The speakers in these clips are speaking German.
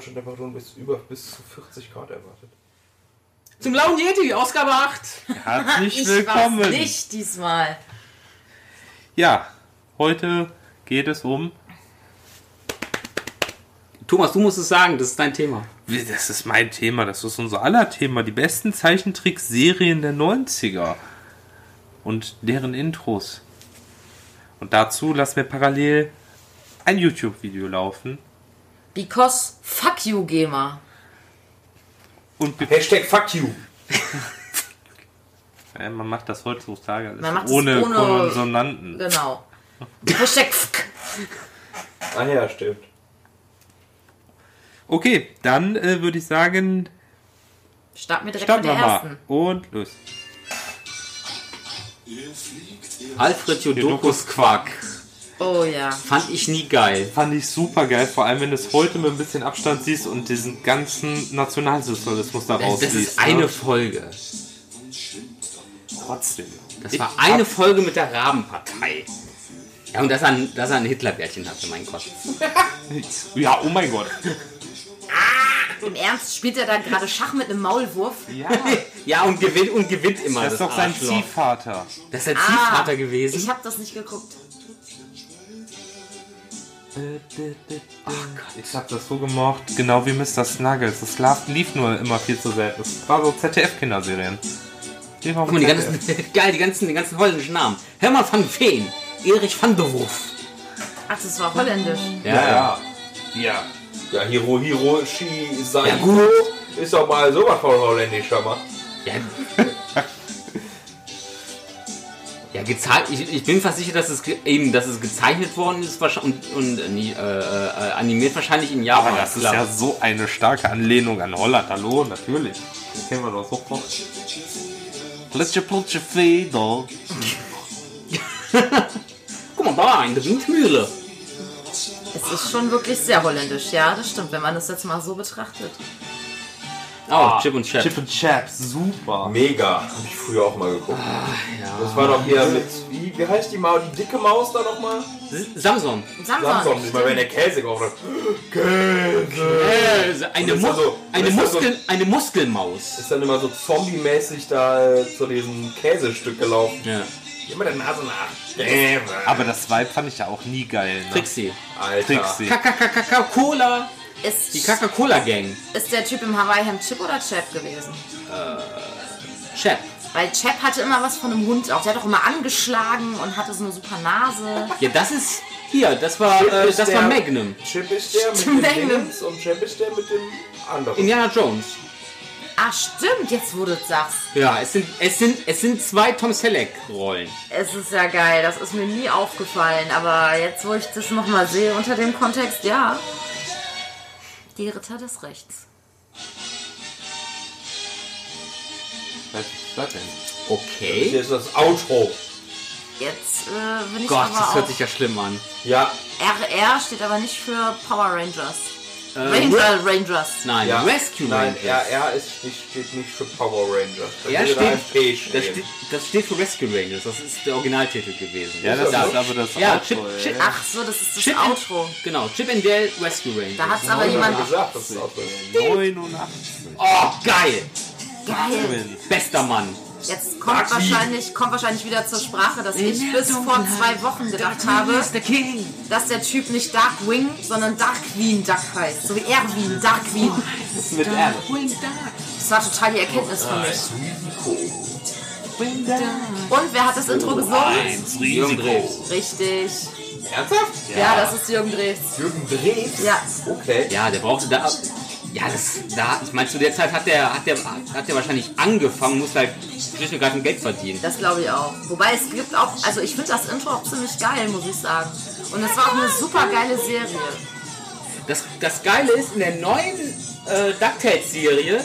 Temperaturen bis über bis zu 40 Grad erwartet. Zum Blauen Yeti, Ausgabe 8. Herzlich Ich willkommen. war's nicht diesmal. Ja, heute geht es um. Thomas, du musst es sagen, das ist dein Thema. Das ist mein Thema, das ist unser aller Thema. Die besten Zeichentrickserien der 90er. Und deren Intros. Und dazu lassen wir parallel ein YouTube-Video laufen. Because fuck you, Gamer. Und Hashtag fuck you. äh, man macht das heutzutage alles Man macht ohne, ohne- Konsonanten. Genau. Hashtag fuck. Ah ja, stimmt. Okay, dann äh, würde ich sagen, Starten wir direkt starten mit der mal. ersten. Und los. Alfred Jodokus Quark. Oh ja. Fand ich nie geil. Fand ich super geil, vor allem wenn du es heute mit ein bisschen Abstand siehst und diesen ganzen Nationalsozialismus da Das, rausliest. das ist eine ne? Folge. Trotzdem. Das war eine Folge mit der Rabenpartei. Ja, und dass er ein, dass er ein Hitlerbärtchen hatte, mein Gott. Ja, oh mein Gott. Im Ernst spielt er da gerade Schach mit einem Maulwurf? Ja, Ja, und gewinnt, und gewinnt immer. das ist doch sein Arschloch. Ziehvater. Das ist Ziehvater Ah, gewesen. Ich habe das nicht geguckt. Ich hab das so gemocht, genau wie Mr. Snuggles. Das lief nur immer viel zu selten. Das war so ZDF-Kinderserien. Die waren Guck mal, die ganzen, geil, die ganzen, die ganzen holländischen Namen. Hermann van Veen, Erich van der Wurf. Ach, das war holländisch. Ja, Ja. Ja. Ja, Hiro Hiroshi Saito Ja, ist doch mal sowas von holländisch, mal. Ja, ja gezeichnet. Ich, ich bin fast sicher, dass es eben, dass es gezeichnet worden ist und, und äh, äh, äh, animiert wahrscheinlich in Japan. Aber das ist ja so eine starke Anlehnung an Holland. Hallo, natürlich. Das kennen wir doch sofort. Plutsche, plutsche, Feder. Guck mal da, in der Windmühle. Es ist schon wirklich sehr holländisch, ja, das stimmt, wenn man das jetzt mal so betrachtet. Oh, Chip und Chap. Chip and Chaps, super. Mega. Hab ich früher auch mal geguckt. ja. Das war doch hier mit, wie, wie heißt die Maus, die dicke Maus da nochmal? Samson. Samson. Samson, immer wenn der Käse gekauft hat. Käse! Eine, Und da so- eine, da so- Muskel eine Muskelmaus. Ist dann immer so zombie-mäßig da zu diesem Käsestück gelaufen. Ja. Immer der Nase nach. Käse. Aber das Vibe fand ich ja auch nie geil. Ne? Trixie. Alter. Trixie. Coca-Cola. Ist, Die Coca-Cola-Gang. ist der Typ im Hawaii-Hemd Chip oder Chap gewesen? Chap. Weil Chap hatte immer was von einem Hund auch. Der hat auch immer angeschlagen und hatte so eine super Nase. Ja, das ist. Hier, das war, Chip äh, ist das der- war Magnum. Chip ist der mit dem Magnum. Dingens und Chap ist der mit dem anderen. Indiana Jones. Ah, stimmt, jetzt wo du es sagst. Ja, es sind, es sind, es sind zwei Tom Selleck-Rollen. Es ist ja geil, das ist mir nie aufgefallen. Aber jetzt, wo ich das nochmal sehe unter dem Kontext, ja. Die Ritter des Rechts. Was ist das denn? Okay. Hier ist das Outro. Jetzt äh, bin ich Gott, aber das hört auch... sich ja schlimm an. Ja, RR steht aber nicht für Power Rangers. Äh, Ranger Rangers. Nein, ja. Rescue Nein, Rangers. RR ist nicht, steht nicht für Power Rangers. Da Er steht, AFP das, steht, das steht für Rescue Rangers. Das ist der Originaltitel gewesen. Ja, das Ja. ist aber das Ja, Outro, Chip. Chip, Ach so, das ist das Chip and- Outro. Genau, Chip and Dale Rescue Rangers. Da hat's aber Hab ich jemand... gesagt, das ist das Outro. 89. Oh, geil! Geil. Bester Mann. Jetzt kommt wahrscheinlich, kommt wahrscheinlich wieder zur Sprache, dass ich bis vor zwei Wochen gedacht habe, dass der Typ nicht Darkwing, sondern Darkwing Duck heißt. So wie Erwin, Darkwing. Mit R. Das war total die Erkenntnis für mich. Und wer hat das Intro gesungen? Jürgen Drews. Richtig. Ernsthaft? Ja, das ist Jürgen Drews. Jürgen Drews? Ja. Okay. Ja, der brauchte da. Ja, das, da, ich meine, zu der Zeit hat der, hat der, hat der wahrscheinlich angefangen, muss halt schlicht und greifend Geld verdienen. Das glaube ich auch. Wobei es gibt auch, also ich finde das Intro auch ziemlich geil, muss ich sagen. Und es war auch eine super geile Serie. Das, das Geile ist, in der neuen äh, DuckTales-Serie,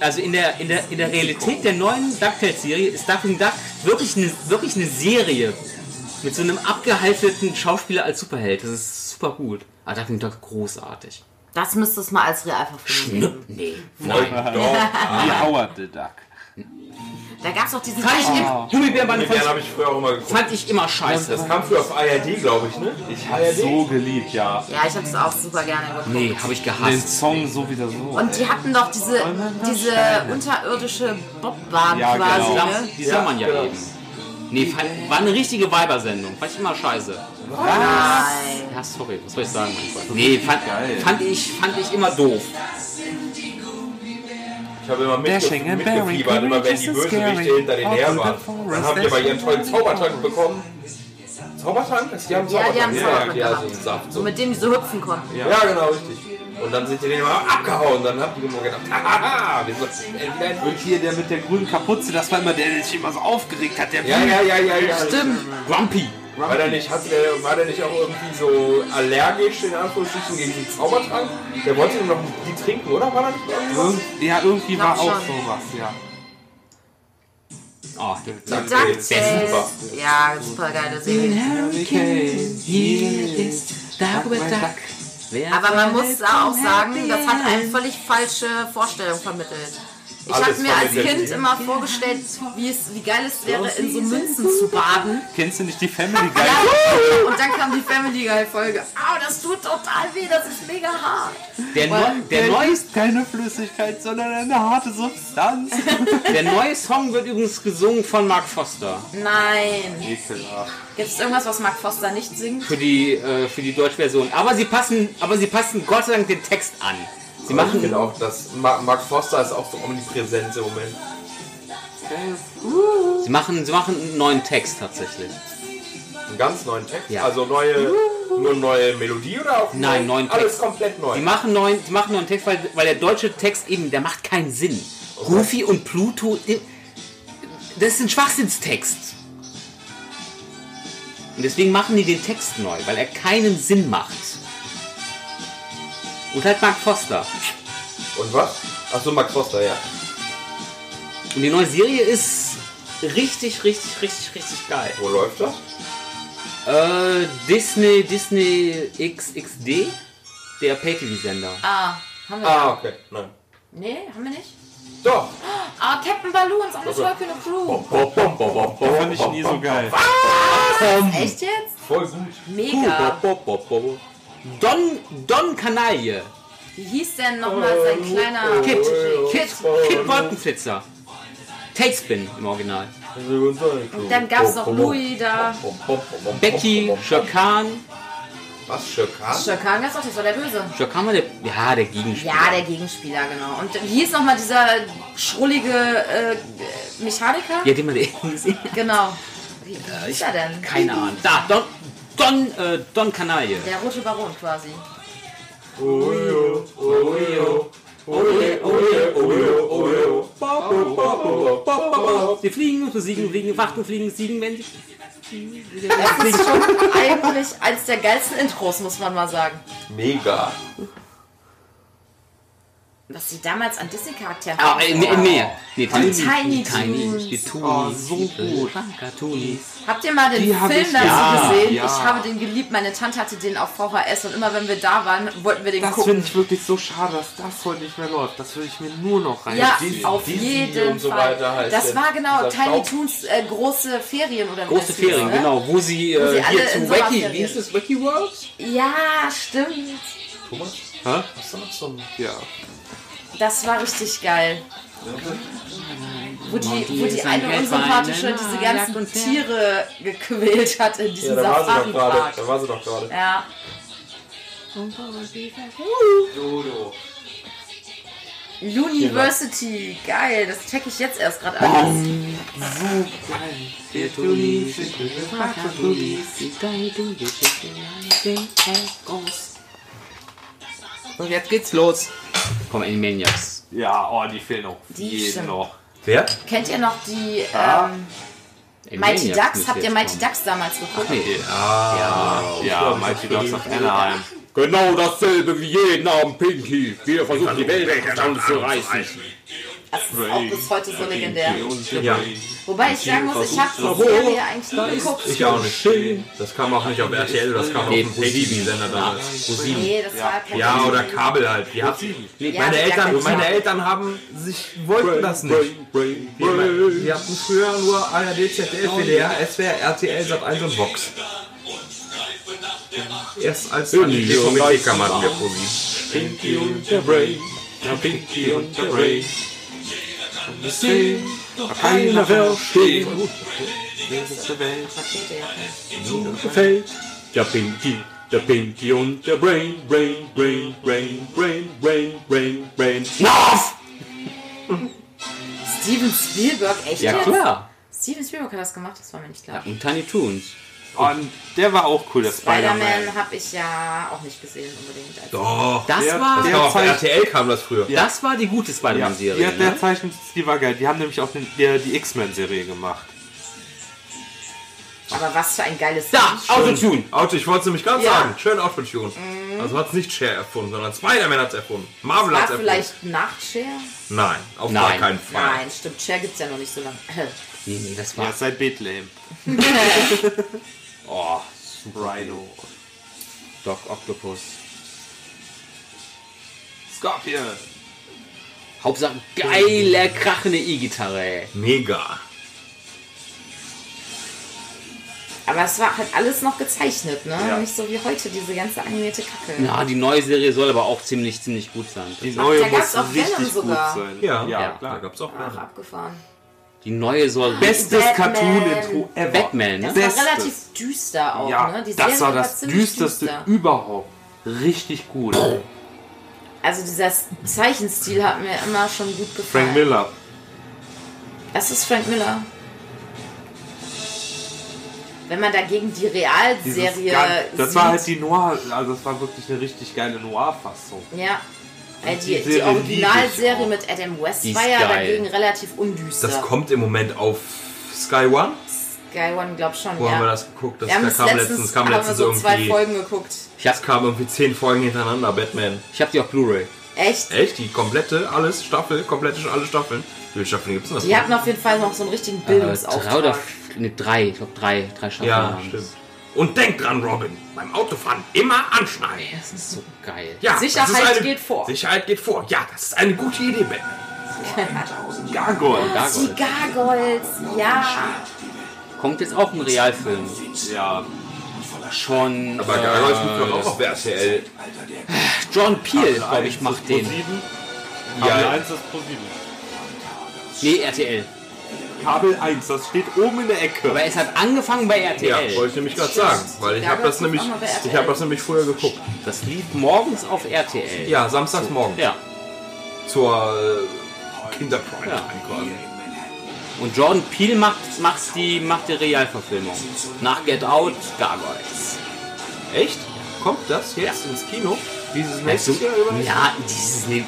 also in der, in, der, in der Realität der neuen DuckTales-Serie, ist Ducking Duck wirklich eine, wirklich eine Serie. Mit so einem abgehalfterten Schauspieler als Superheld. Das ist super gut. Aber Ducking Duck großartig. Das müsste es mal als Realverfilmung geben. Nee. Nein. Doch. Wie Howard the Duck. Da gab es auch diesen Fand ich, im- Gummibärenbande Den fand, habe ich früher auch immer geguckt. fand ich immer scheiße. Das kam früher auf ARD, glaube ich, ne? Ich habe so geliebt, ja. Ja, ich habe es auch super gerne geguckt. Nee, habe ich Den gehasst. Song so wieder so. Und die hatten doch diese, diese unterirdische Bobbahn Ja, quasi, genau. ne? Die sah man ja genau. eben. Nee, war eine richtige Weibersendung. Fand ich immer scheiße. Nein. Ja, sorry, was soll ich sagen, mein Freund? Nee, fand, fand, ich, fand ich immer doof. Ich habe immer mitge Dashing and bearing, mitgefiebert, immer wenn die Bösewichte hinter denen All her waren. Dann haben die aber ihren tollen Zaubertrank bekommen. Zaubertrank? Die haben Ja, die haben Zaubertrank. Zaubertrank ja, gehabt. so Saft. So mit dem die so hüpfen konnten. Ja, genau, richtig. Und dann sind die denen immer abgehauen. Dann haben die immer gedacht, hahaha, wir sind ein Und hier der mit der grünen Kapuze, das war immer der, der sich immer so aufgeregt hat. Der Ja, ja, ja, ja, ja. Stimmt. Grumpy. War der nicht, hat der, war der nicht auch irgendwie so allergisch in Anführungsstrichen gegen den Zaubertrank? Der wollte nur noch die trinken, oder? War da nicht irgendwie was? Irgend, ja, irgendwie war auch sowas, ja. Oh, der Duck Duck Tales, Tales. super. Ja, super geile Serie. hier ist Dagobert Duck. Wer Aber man muss da auch sagen, das hat eine völlig falsche Vorstellung vermittelt. Ich habe mir als. Kind immer vorgestellt, wie, es, wie geil es wäre, in so Münzen zu baden. Kennst du nicht die Family Guy? Ja, und dann kam die Family Guy Folge. Au, das tut total weh, das ist mega hart. Der, neu, der, neue, ist keine Flüssigkeit, sondern eine harte Substanz. der neue Song wird übrigens gesungen von Mark Foster. Nein. Ekelhaft. Gibt es irgendwas, was Mark Foster nicht singt? Für die, äh, für die deutsche Version. Aber sie passen, aber sie passen Gott sei Dank den Text an. Sie Ich machen auch, dass Ma- Mark Foster ist auch so omnipräsent im Moment. Sie machen, sie machen einen neuen Text tatsächlich. Einen ganz neuen Text. Ja. Also neue, nur neue Melodie oder auch Nein, neu- neuen Alles Text. komplett neu. Die machen neuen, die machen neuen Text, weil, weil der deutsche Text eben, der macht keinen Sinn. Goofy und Pluto, das ist ein Schwachsinnstext. Und deswegen machen die den Text neu, weil er keinen Sinn macht. Und halt Mark Foster. Und was? Achso, Mark Foster, ja. Und die neue Serie ist richtig, richtig, richtig, richtig geil. Wo läuft das? Äh, Disney, Disney XXD, der Pay-TV-Sender. Ah, haben wir Ah, okay. Nein. Nee, haben wir nicht? Doch. Ah, Captain Balloons, eine tollkühne Crew. Bom, bom, bom, bom, bom, bom, Fand ich nie so geil. Echt jetzt? Voll gut. Mega. Don, Don Kanaille. Wie hieß denn nochmal sein kleiner Kid, Oh, Kid, Kid Wolkenflitzer. Takespin im Original. Und dann gab es noch Louis da. Becky, Shakan. Was, Schirkan? Shakan gab's auch, das war der Böse. Shakan war der, ja, der Gegenspieler. Ja, der Gegenspieler, genau. Und wie hieß nochmal dieser schrullige äh, Mechaniker? Ja, den man eben gesehen. Genau. Wie, wie hieß er denn? Keine Ahnung. Da, Don, Don, äh, Don Kanaille. Der rote Baron quasi. Ojo, ojo, oje, oje, ojo, ojo. Sie fliegen und besiegen, fliegen, warten, fliegen, siegen, wenn sie... Das ist schon eigentlich eins der geilsten Intros, muss man mal sagen. Mega. Was sie damals an Disney-Charakteren Ah, äh, nee, nee. Nee, Tiny, Tiny Tiny, Toons. die Toonies. Oh, so gut. Toonies. Habt ihr mal den Die hab Film ich- dazu ja, gesehen? ja. Ich habe den geliebt. Meine Tante hatte den auf VHS und immer wenn wir da waren, wollten wir den Das gucken. finde ich wirklich so schade, dass das heute nicht mehr läuft. Das würde ich mir nur noch rein. Ja, Disney- auf Disney jeden und so Fall. weiter heißt das der- war genau dieser Tiny Staub- Toons äh, große Ferien oder Große hieß, Ferien, ne? genau. Wo sie, äh, sie alle hier in zu Wacky, Sommerferien. wie hieß das? Wacky World? Ja, stimmt. Thomas, Hä? hast du noch so ein... Ja. Das war richtig geil. Wo die, Monty wo die eine unsympathische Geldwein, diese ganzen. Tiere gequält hat in Ja, diesem da war sie doch gerade. Safari-Park. Da war sie doch gerade. Ja. Dodo. University, geil, das check ich jetzt erst gerade alles. Und jetzt geht's los. Komm, Animaniacs. Ja, oh, die fehlen noch. Die stimmt. noch. Wer? Kennt ihr noch die ähm, Mighty Ducks? Habt ihr Mighty. Ducks damals geguckt? Nee. Ja, Mighty Ducks of Anaheim. Genau dasselbe wie jeden Abend, Pinky. Wir versuchen die Welt zu reißen. Das ist auch bis heute so legendär. Ja, Wobei ich sagen muss, ich habe die Serie eigentlich nie geguckt. ich auch nicht. Das kam auch nicht auf RTL, das kam auf Nee, dem Pay-TV-Sender damals. Nee, das war kein Ja, oder Kabel halt. Die, hat, Ja, meine, Eltern, meine Eltern haben sich, wollten das nicht. Die, die hatten früher nur ARD, ZDF, WDR, SWR, RTL, Sat1 und Vox. Erst als dann die hatten wir ProSieben. Pinky und der Brain, ja Pinky und der Brain. Keiner versteht, das ist der Welt gefällt. Der Pinky, der Pinky und der Brain, Brain, Brain, Brain, Brain, Brain, Brain, Brain. Schnarf! Steven Spielberg, echt Ja klar. Steven Spielberg hat das gemacht, das war mir nicht klar. Und Tiny Toons. Und der war auch cool, der Spider-Man. Spider-Man habe ich ja auch nicht gesehen unbedingt. Also Doch. Das Der- war, der- Ja, auf RTL kam das früher. das war die gute Ja, Spider-Man-Serie. ja, der ne? Zeichenstil war geil. Die haben nämlich auch den, der, die X-Men-Serie gemacht. Aber was für ein geiles Da. Autotune. Auto, ich wollte es nämlich gerade Ja. sagen. Schön Autotune. Also hat es nicht Cher erfunden, sondern Spider-Man hat es erfunden. Marvel War hat es erfunden. vielleicht nach Cher? Nein, auf Nein. gar keinen Fall. Nein, stimmt. Cher gibt es ja noch nicht so lange. Nee, nee, das Ja, war. seit Bethlehem. Oh, Rhino. Doc Octopus. Scorpion. Hauptsache geile, krachende E-Gitarre. ey. Mega. Aber es war halt alles noch gezeichnet, ne? Ja. Nicht so wie heute, diese ganze animierte Kacke. Ja, die neue Serie soll aber auch ziemlich, ziemlich gut sein. Die Ach, neue da gab's muss auch Venom richtig sogar. gut sein. Ja, ja, Ja. Da klar. gab es auch Ach, abgefahren. Die neue soll. Bestes Batman. Cartoon-Intro ever. Batman, ne? Das Bestes. war relativ düster auch, Ja, ne? Die das Serie war das düsterste düster. überhaupt. Richtig gut. Also dieser Zeichenstil hat mir immer schon gut gefallen. Frank Miller. Das ist Frank Miller. Wenn man dagegen die Realserie das sieht, war halt die Noir, also das war wirklich eine richtig geile Noir-Fassung. ja, äh, die die, die, Originalserie mit Adam West Die war ja geil. dagegen relativ undüster. Das kommt im Moment auf Sky One. Sky One glaub schon, Wo ja. haben wir das geguckt? Das wir haben kam letztens, letztens, kam haben wir letztens so zwei irgendwie. Folgen geguckt. Ich hab, Es kam irgendwie zehn Folgen hintereinander, Batman. ich hab die auf Blu-ray. Echt? Echt? Die komplette, alles, Staffel, komplette, alle Staffeln. Wie viele Staffeln gibt es denn das? Die hatten auf jeden Fall noch so einen richtigen Äh, drei oder Bildungsauftrag. ne, drei. Ich glaube drei, drei Staffeln. ja, stimmt. Und denk dran, Robin, beim Autofahren immer anschneiden. Das ist so geil. Ja, Sicherheit eine, geht vor. Sicherheit geht vor. Ja, das ist eine gute Idee, Batman. Gargoyle. Die Gargoyle. Gargoyles, ja. Kommt jetzt auch ein Realfilm. Ja. Schon. Aber äh, Gargoyles gibt doch auch auf RTL. John Peel, glaube ich, macht den. Ja. 1 ist Pro 7. Nee, RTL. Kabel 1, das steht oben in der Ecke. Aber es hat angefangen bei Ja, RTL. wollte ich nämlich gerade sagen. Weil ich habe das nämlich, ich habe das nämlich früher geguckt. das lief morgens auf RTL. Ja, samstags morgen. Ja. Zur äh, Kinderprime Ja. quasi. Und Jordan Peele macht, macht, die, macht die Realverfilmung. Nach Get Out, Gargoyles. Echt? Kommt das jetzt ins Kino? Dieses Also, nächste Jahr über? ja, dieses, nee,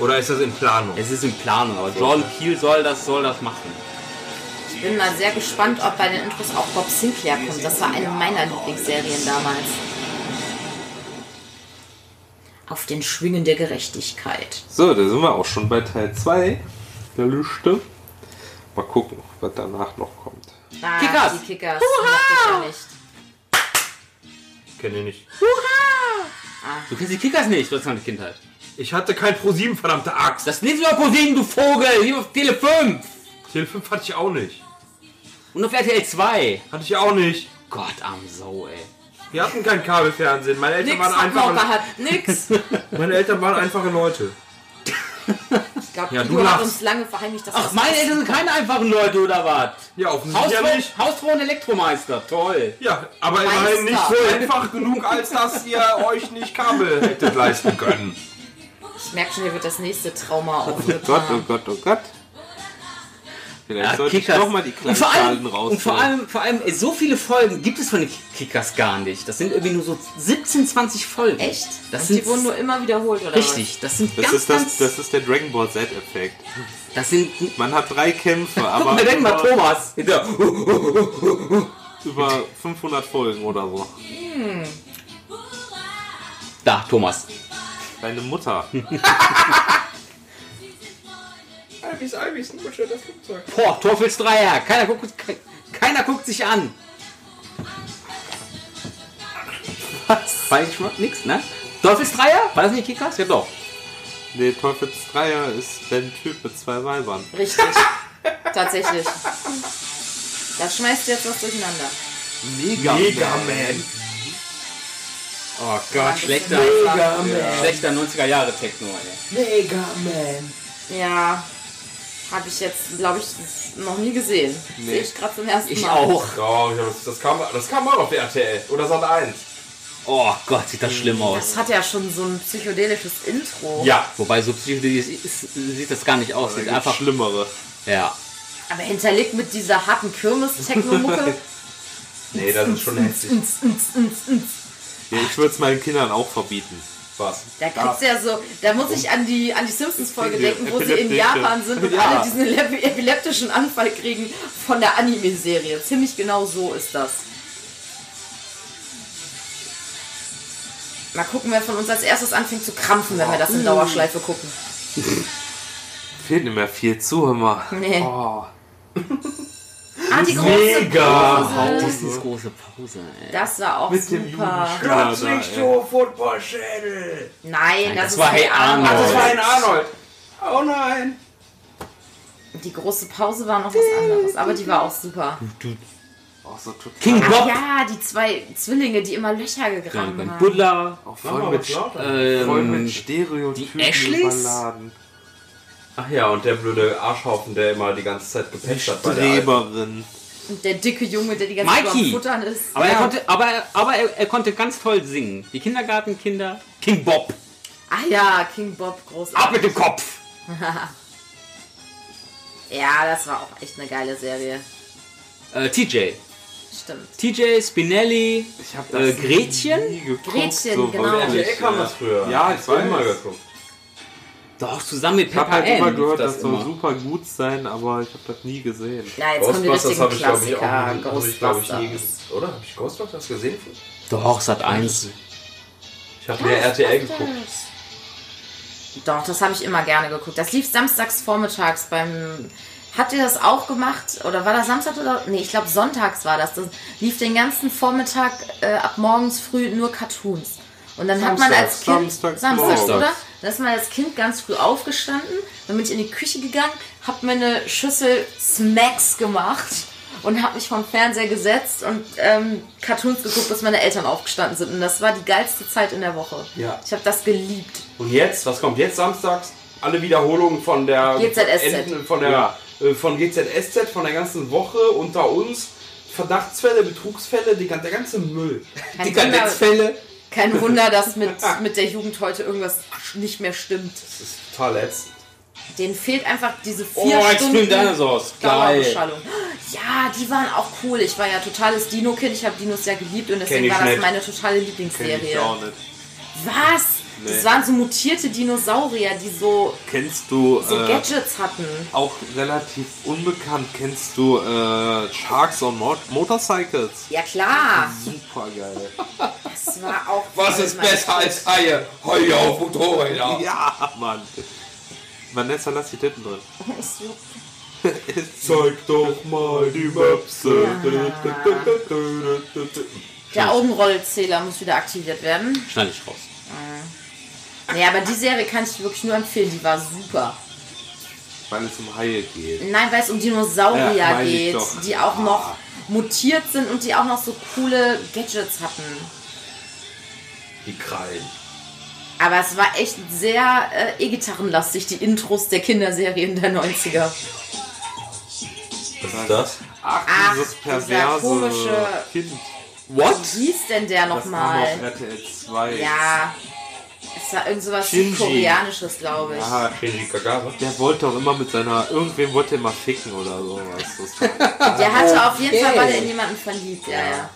Oder ist das in Planung? es ist in Planung, aber Jordan Peele soll das, soll das machen. Ich bin mal sehr gespannt, ob bei den Intros auch Bob Sinclair kommt. Das war eine meiner Lieblingsserien damals. Auf den Schwingen der Gerechtigkeit. So, da sind wir auch schon bei Teil 2 der Lüste. Mal gucken, was danach noch kommt. Ah, Kickers. Die Kickers. Die mochte ich ja nicht. Kenne ich nicht. Du kennst die Kickers nicht, du hast keine Kindheit. Ich hatte kein Pro 7, verdammte Axt. Das lief über ProSieben, du Vogel, lief auf Tele 5 Tele 5 hatte ich auch nicht. und auf RTL 2. Hatte ich auch nicht. Gott, arm Sau, ey. Wir hatten kein Kabelfernsehen. Meine Eltern, Nix, waren einfache, hat nix. meine Eltern waren einfache Leute. Ich glaube, Ja, Guido du hat lachst. uns lange verheimlicht, dass Ach, das meine Eltern sind keine einfachen Leute, oder was? Ja, offensichtlich ja nicht. Hausfrau und Elektromeister, toll. Ja, aber immerhin nicht so einfach genug, als dass ihr euch nicht Kabel hättet leisten können. Ich merke schon, hier wird das nächste Trauma Gott, oh aufgetan. Gott, oh Gott. Vielleicht Ja, sollte ich Kickers. doch mal die und kleinen vor allem, raus. und vor allem, vor allem, so viele Folgen gibt es von den Kickers gar nicht. Das sind irgendwie nur so 17, 20 Folgen. Echt? Das Und sind die wurden nur immer wiederholt, oder richtig. Das sind das ganz, ist, das, ganz. das ist der Dragon Ball Z-Effekt. das sind. Man hat drei Kämpfe, Guck aber mal, denk mal, über, Thomas. Hinter- über 500 Folgen oder so. Da, Thomas. Deine Mutter. Alvis, Alvis, niemand stört das Flugzeug. Boah, Teufelsdreier. Keiner guckt, ke- keiner guckt sich an. Was? War ich schon mal? Nix, ne? Teufelsdreier? War das nicht Kickers? Ja doch. Nee, Teufels Dreier ist ein Typ mit zwei Weibern. Richtig. Tatsächlich. Da schmeißt du jetzt was durcheinander. Mega, Man. Oh Gott, schlechter, Mega Man. schlechter 90er Jahre Techno, ey. Mega Man. Ja. Habe ich jetzt, glaube ich, noch nie gesehen. Sehe ich gerade zum ersten Ich Mal. auch. Oh, ich hab- das, kam, das kam auch auf der RTL. Oder Sat 1. Oh Gott, sieht das schlimm aus. Das hat ja schon so ein psychedelisches Intro. Ja. Wobei so psychedelisch ist, sieht das gar nicht aus. Sieht einfach. Schlimmere. Ja. Aber hinterlegt mit dieser harten Kirmes-Techno-Mucke. Nee, das ist schon hässlich. Ja, ich würde es meinen Kindern auch verbieten. Was? Da kriegst du ja so, da muss ich an die, an die Simpsons-Folge denken, wo sie in Japan sind und Ja. alle diesen epi- epileptischen Anfall kriegen von der Anime-Serie. Ziemlich genau so ist das. Mal gucken, wer von uns als erstes anfängt zu krampfen, wenn wir das in Dauerschleife gucken. Fehlt nicht mehr viel zu, mal. Nee. Oh. Ah, die große Mega. Pause. Dieses große Pause, ey. Das war auch Mit dem super. Platz nicht so, Footballschädel. Nein, das, das ist war Hey Arnold. Das Oh. war ein Arnold. Oh nein. Die große Pause war noch was anderes, aber die war auch super. Auch so total. King Ach Bob. ja, die zwei Zwillinge, die immer Löcher gegraben haben. Buddler. Auch voll mit, lauter. voll Ähm, mit Stereotypen die Ashleys? überladen. Ach ja, und der blöde Arschhaufen, der immer die ganze Zeit gepatcht hat bei der Alten. Streberin. Und der dicke Junge, der die ganze Zeit Mikey. am Futtern ist. aber, ja. er konnte, aber, aber er, er konnte ganz toll singen. Die Kindergartenkinder. King Bob. Ah ja, King Bob, Ab großartig. mit dem Kopf. Ja, das war auch echt eine geile Serie. Äh, TJ. Stimmt. TJ, Spinelli. Ich hab Äh, Gretchen? nie geguckt, Gretchen, so genau. RTL kam ja. das früher. Ja, ich habe immer geguckt. Doch, zusammen mit Ich habe Peppa halt immer gehört, lief das soll immer. super gut sein, aber ich habe das nie gesehen. Ja, jetzt Ghostbusters richtigen habe ich, glaube ich, auch nie, hab ich, glaub ich, nie Ghostbusters. gesehen. Oder? Habe ich Ghostbusters gesehen? Doch, Sat 1. Ich habe mehr RTL geguckt. Doch, das habe ich immer gerne geguckt. Das lief samstags vormittags beim. Habt ihr das auch gemacht? Oder war das Samstag oder? Nee, ich glaube sonntags war das. Das lief den ganzen Vormittag äh, ab morgens früh nur Cartoons. Und dann hat man als Kind. Samstags, morgens. oder? Dann ist man als Kind ganz früh aufgestanden, dann bin ich in die Küche gegangen, hab mir eine Schüssel Smacks gemacht und hab mich vom Fernseher gesetzt und ähm, Cartoons geguckt, bis meine Eltern aufgestanden sind. Und das war die geilste Zeit in der Woche. Ja. Ich habe das geliebt. Und jetzt, was kommt jetzt samstags? Alle Wiederholungen von der GZSZ. Enden- von der äh, von GZSZ von der ganzen Woche unter uns. Verdachtsfälle, Betrugsfälle, die, der ganze Müll. Kein Die Wunder, Kadettfälle. Kein Wunder, dass mit, mit der Jugend heute irgendwas nicht mehr stimmt. Das ist total ätzend. Denen fehlt einfach diese Oh, vier Extreme Stunden Dinosaurs. Geil. Dauerbeschallung. Ja, die waren auch cool. Ich war ja totales Dino-Kind. Ich habe Dinos ja geliebt und deswegen war das nicht. meine totale Lieblingsserie. Was? Nee. Das waren so mutierte Dinosaurier, die so, Kennst du so äh, Gadgets hatten. auch relativ unbekannt, kennst du äh, Sharks on Mo Motorcycles? Ja klar, Super geil. das war auch. Was ist besser als Haie? Haie auf Motorrädern. Ja, Mann. Vanessa, lass die Titten drin. Zeig doch mal die Möpse. Der Augenrollzähler muss wieder aktiviert werden. Schneide ich raus. Nee, aber die Serie kann ich wirklich nur empfehlen. Die war super. Weil es um Haie geht. Nein, weil es um Dinosaurier Ja, geht, die auch noch mutiert sind und die auch noch so coole Gadgets hatten. Die Krallen. Aber es war echt sehr äh, E-Gitarrenlastig, die Intros der Kinderserien der 90er. Was ist das? Ach, Ach, dieses perverse komische- Kind. What? Wie hieß denn der Das war nochmal? auf RTL 2. Ja, es war irgend sowas Shinji. Südkoreanisches, glaube ich. Ja, Shinji Kagawa. der wollte doch immer mit seiner. Irgendwem wollte er mal ficken oder sowas. Der hatte auf jeden Okay. Fall, war der in jemanden verliebt, ja, ja.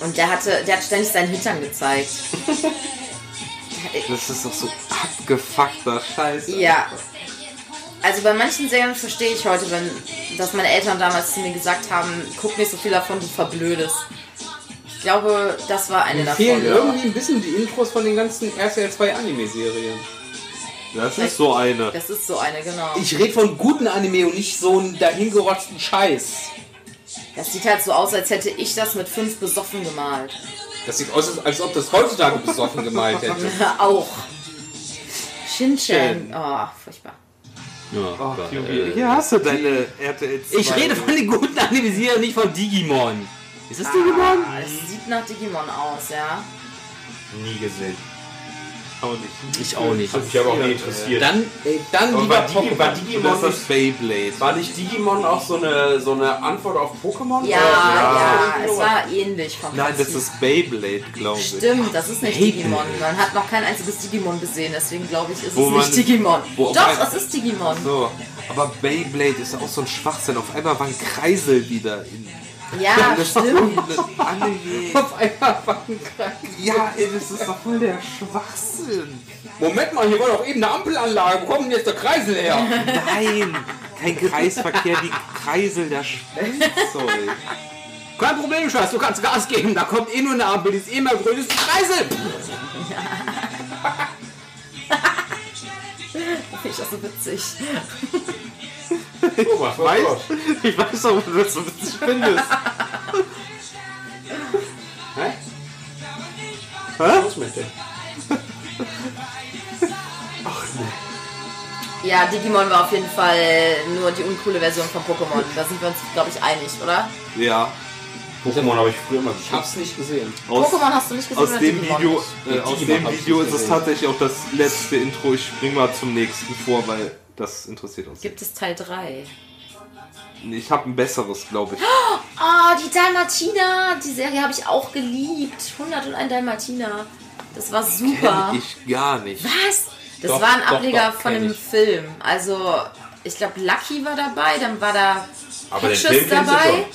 Und der hatte, der hat ständig seinen Hintern gezeigt. Das ist doch so abgefuckter Scheiß. Ja. Also bei manchen Serien verstehe ich heute, wenn, dass meine Eltern damals zu mir gesagt haben, guck nicht so viel davon, du verblödest. Ich glaube, das war eine Mir davon. fehlen irgendwie ein bisschen die Intros von den ganzen RTL 2 Anime-Serien. Das ist so eine. Das ist so eine, genau. Ich rede von guten Anime und nicht so einen dahingerotzten Scheiß. Das sieht halt so aus, als hätte ich das mit fünf besoffen gemalt. Das sieht aus, als ob das heutzutage besoffen gemalt hätte. Auch. Shin-Chan. Oh, furchtbar. Oh, Junge. Hier hast du deine RTL 2. Ich rede von den guten Anime-Serien, nicht von Digimon. Ist das Digimon? Ah, es sieht nach Digimon aus, ja. Nie gesehen. auch nicht. Ich auch nicht. Hat mich aber auch nie interessiert. Dann, äh, dann Aber lieber war, Digi, war, Pokémon. Digimon Das ist Beyblade. war nicht Digimon auch so eine, so eine Antwort auf Pokémon? Ja, ja, es war ähnlich vom Nein, das ist Beyblade, glaube ich. Stimmt, das ist nicht Beyblade. Digimon. Man hat noch kein einziges Digimon gesehen, deswegen glaube ich, ist Wo es man- nicht Digimon. wo- Doch, es ist Digimon. So, aber Beyblade ist auch so ein Schwachsinn. Auf einmal waren Kreisel wieder in. Ja, Das ist doch stimmt. Auf einmal fucking krank. Ja, ey, das ist doch voll der Schwachsinn. Moment mal, hier war doch eben eine Ampelanlage. Wo kommt denn jetzt der Kreisel her? Nein, kein Kreisverkehr, die Kreisel der Spielzeug. Kein Problem, Schatz, du kannst Gas geben. Da kommt eh nur eine Ampel, die ist eh mal grün, das ist ein Kreisel. Finde ich das so witzig. Thomas, was los? Ich weiß doch, wo du das so witzig findest. Hä? Was mit dir? Ja, Digimon war auf jeden Fall nur die uncoole Version von Pokémon. Da sind wir uns, glaube ich, einig, oder? Ja, Pokémon habe ich früher mal Ich gesehen. hab's nicht gesehen. aus, Pokémon hast du nicht gesehen aus dem Digimon Video, äh, aus dem ich Video ist es tatsächlich auch das letzte Intro. Ich spring mal zum nächsten vor, weil das interessiert uns. Gibt es Teil 3? Ich habe ein besseres, glaube ich. Oh, die Dalmatiner! Die Serie habe ich auch geliebt. 101 Dalmatiner. Das war super. Kenn ich gar nicht. Was? Das Doch, war ein doch, Ableger doch, von kenn einem ich. Film. Also, ich glaube, Lucky war dabei, dann war da Aber den Patches dabei.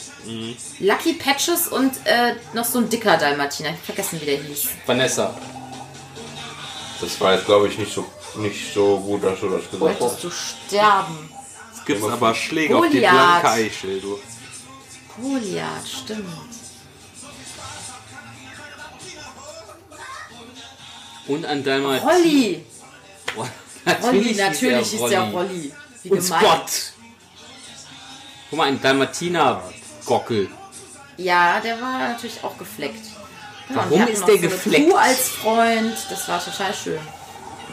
Lucky Patches und äh, noch so ein dicker Dalmatiner. Ich vergessen, wie der hieß. Vanessa. Das war jetzt, glaube ich, nicht so, nicht so gut, dass du das gesagt hast. Wolltest du sterben? Es gibt aber Schläge auf die Goliath. blanke Eichel, du. Goliath, stimmt. Und ein Dalmat. Rolli! Rolli, ist natürlich er ist der Rolli. Wie Und gemein. Spot. Guck mal, ein Dalmatiner-Gockel. Ja, der war natürlich auch gefleckt. Warum ist der so gefleckt? Kuh als Freund, das war total schön.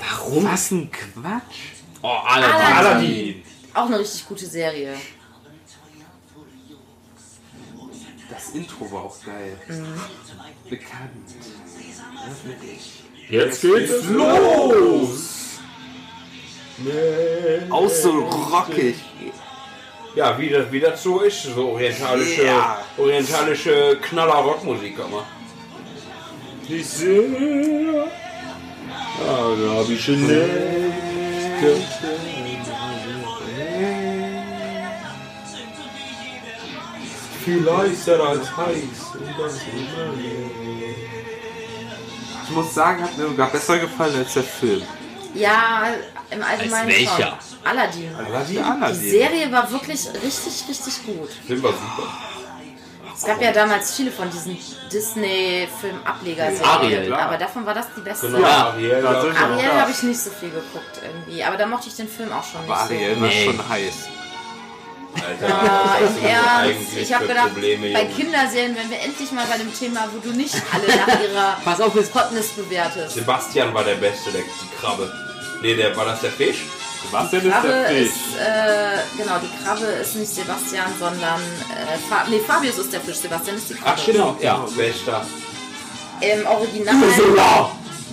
Warum? Was ein Quatsch. Oh, Aladdin. Aladdin. Auch eine richtig gute Serie. Das Intro war auch geil. Bekannt. Jetzt geht's los! Auch so rockig. Ja, wie das, wie das so ist, so orientalische, Ja. orientalische Knaller-Rockmusik immer. Ich sehe arabische Nächte. Viel leichter als heiß. und das. Ich muss sagen, hat mir sogar besser gefallen als der Film. Ja, im Allgemeinen Als welcher? schon. Aladdin. Aladdin? Der Die Aladdin. Serie war wirklich richtig, richtig gut. Film war super. Es gab ja damals viele von diesen Disney-Film-Ableger-Serien, Ariel, aber davon war das die beste. Genau, Ja, Ariel. da ja. Ariel Ja. habe ich nicht so viel geguckt irgendwie, aber da mochte ich den Film auch schon nicht Aber Ariel war Nee. schon heiß. Alter, was Im Ernst, ich habe gedacht, Probleme, bei? Kinderserien wären wir endlich mal bei dem Thema, wo du nicht alle nach ihrer Pass auf, jetzt Hotness bewertest. Sebastian war der Beste, der, die Krabbe. Nee, der, war das der Fisch? Sebastian Krabbe ist der Fisch. ist, äh, genau, die Krabbe ist nicht Sebastian, sondern, äh, Fa nee, Fabius ist der Fisch, Sebastian ist die Krabbe. Genau, ja. Bester. Im Original, Ursula!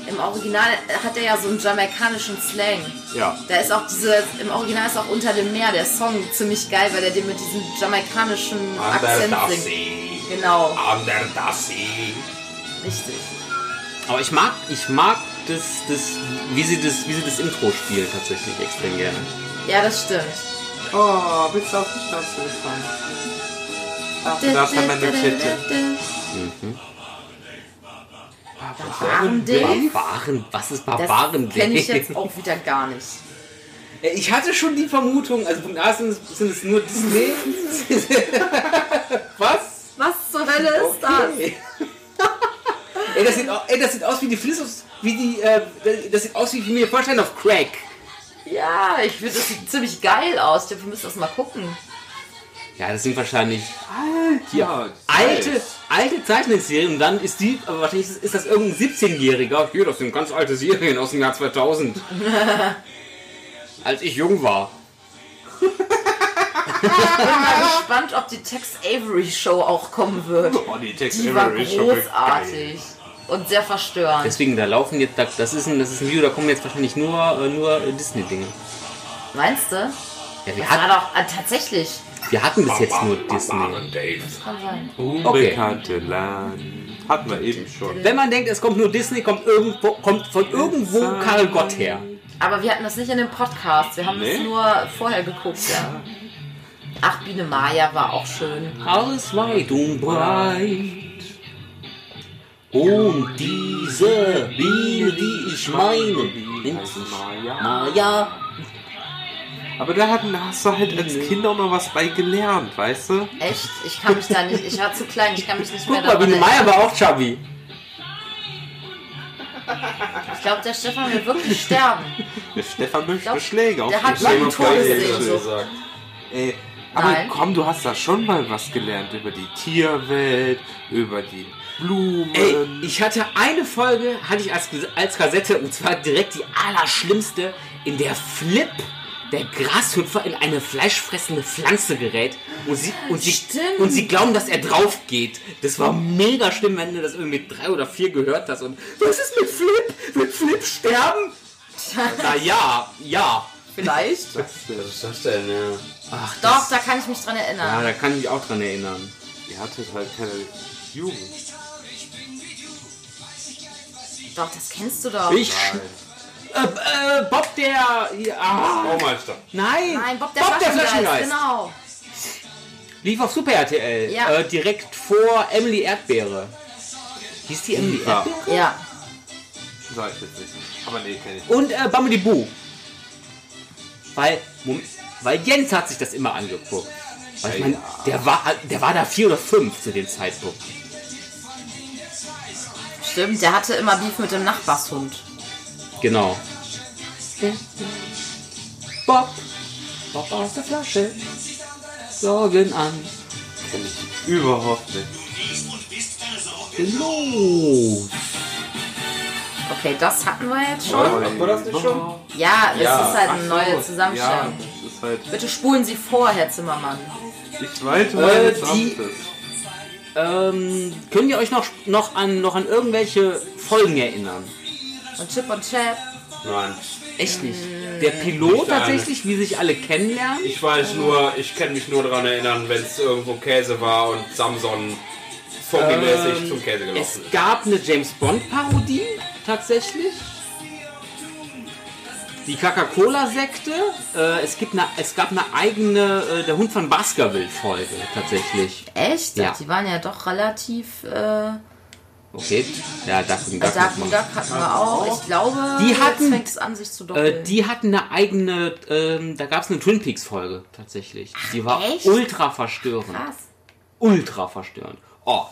im Original hat er ja so einen jamaikanischen Slang. Ja. Da ist auch diese, im Original ist auch Unter dem Meer der Song ziemlich geil, weil er den mit diesem jamaikanischen Under Akzent the singt. sea. Genau, Under the sea. richtig. Aber ich mag, ich mag das, das, wie sie das, wie sie das Intro spielt tatsächlich extrem gerne. Ja, das stimmt. Oh, bist du auf die Straße gefallen? Ach, du darfst an meine Kette. Barbaren Dave? Barbaren, was ist Das Barbaren? kenne ich jetzt auch wieder gar nicht. Ich hatte schon die Vermutung, also Punkt A sind, es- sind es nur Disney. was? Was zur Hölle ist Okay. Ey, das sieht, ey, das sieht aus wie die Flissos, wie die, äh, das sieht aus wie ich mir vorstellen auf Crack. Ja, ich finde, das sieht ziemlich geil aus. Wir müssen das mal gucken. Ja, das sind wahrscheinlich Ja, alte, alte Zeichentrickserien und dann ist die, aber wahrscheinlich ist, ist das irgendein 17-Jähriger. Hier, das sind ganz alte Serien aus dem Jahr 2000. Als ich jung war. Ich bin mal gespannt, ob die Tex Avery Show auch kommen wird. Oh, die war Avery ist schon geil. Und sehr verstörend. Deswegen, da laufen jetzt, da- das ist ein, das ist ein Video, da kommen jetzt wahrscheinlich nur, äh, nur äh, Disney-Dinge. Meinst du? Ja, wir, Das war doch äh, tatsächlich. wir hatten bis jetzt nur Disney. Kann sein. Unbekannte Land. Hatten wir eben schon. Wenn man denkt, es kommt nur Disney, kommt, irgendwo, kommt von irgendwo Karel Gott her. Aber wir hatten das nicht in dem Podcast. Wir haben Nee? es nur vorher geguckt, ja. Ach, Biene Maya war auch schön. Alles weit und breit. Und diese Biene, die ich meine, nennt Maya. Aber da hatten, hast du halt als Kind auch noch was bei gelernt, weißt du? Echt? Ich kann mich da nicht. Ich war zu klein. Ich kann mich nicht mehr Guck mal, daran Biene Maya war auch chubby. Ich glaube, der Stefan wird wirklich sterben. Der Stefan möchte glaub, Schläge auf der hat geil, Todessehnsucht. Ey, aber Nein. komm, du hast da schon mal was gelernt über die Tierwelt, über die Blumen. Ey, ich hatte eine Folge, hatte ich als, als Kassette, und zwar direkt die allerschlimmste, in der Flip, der Grashüpfer, in eine fleischfressende Pflanze gerät und sie, und sie, Stimmt. und sie glauben, dass er drauf geht. Das war mega schlimm, wenn du das irgendwie mit drei oder vier gehört hast und was ist mit Flip? Wird Flip sterben? Na ja, ja. Vielleicht. Was ist das denn? Ja. Ach, Doch, da kann ich mich dran ja, erinnern. da kann ich mich auch dran erinnern. Ihr hattet halt keine Jugend. Doch, das kennst du doch. Ich. Äh, äh, Bob der. Ja, ah, Baumeister. nein! Nein, Bob der, Bob der Flaschengeist. Genau. Lief auf Super RTL. Ja. Äh, direkt vor Emily Erdbeere. Hieß die Emily Ja. Erdbeere? Ja. Sag ich jetzt nicht. Aber nee, kenn ich. Und äh, Bambi Boo. Weil, Moment, weil Jens hat sich das immer angeguckt. Weil ich Ja, mein, ja. der, war, der war da vier oder fünf zu dem Zeitpunkt. Stimmt, der hatte immer Beef mit dem Nachbarshund. Genau. Bob. Bob aus der Flasche. Sorgen an. Kenn ich überhaupt nicht. Los. Okay, das hatten wir jetzt schon. Hatten wir das nicht schon? Ja, es Ja. ist halt eine so, neue Ja, Zusammenstellung. ist halt Bitte spulen Sie vor, Herr Zimmermann. die zweite Äh, die-. Ähm, könnt ihr euch noch, noch, an, noch an irgendwelche Folgen erinnern? Und Chip und Chap. Nein. Echt nicht. Der Pilot Nicht eine. tatsächlich, wie sich alle kennenlernen. Ich weiß nur, ich kann mich nur daran erinnern, wenn es irgendwo Käse war und Samson zombie-mäßig Ähm, zum Käse Es gelaufen ist. gab eine James Bond Parodie tatsächlich. Die Coca-Cola-Sekte. Äh, es, gibt eine, es gab eine eigene äh, Der Hund von Baskerville-Folge tatsächlich. Echt? Ja. Die waren ja doch relativ. Äh, Okay. Ja, Duck. Dark muss man- Duck hatten wir auch. Ich glaube, Die hatten- jetzt fängt es an, sich zu doppeln. Äh, die hatten eine eigene, ähm, da gab es eine Twin Peaks Folge tatsächlich. Die war echt? ultra verstörend. Krass. Ultra verstörend. Oh,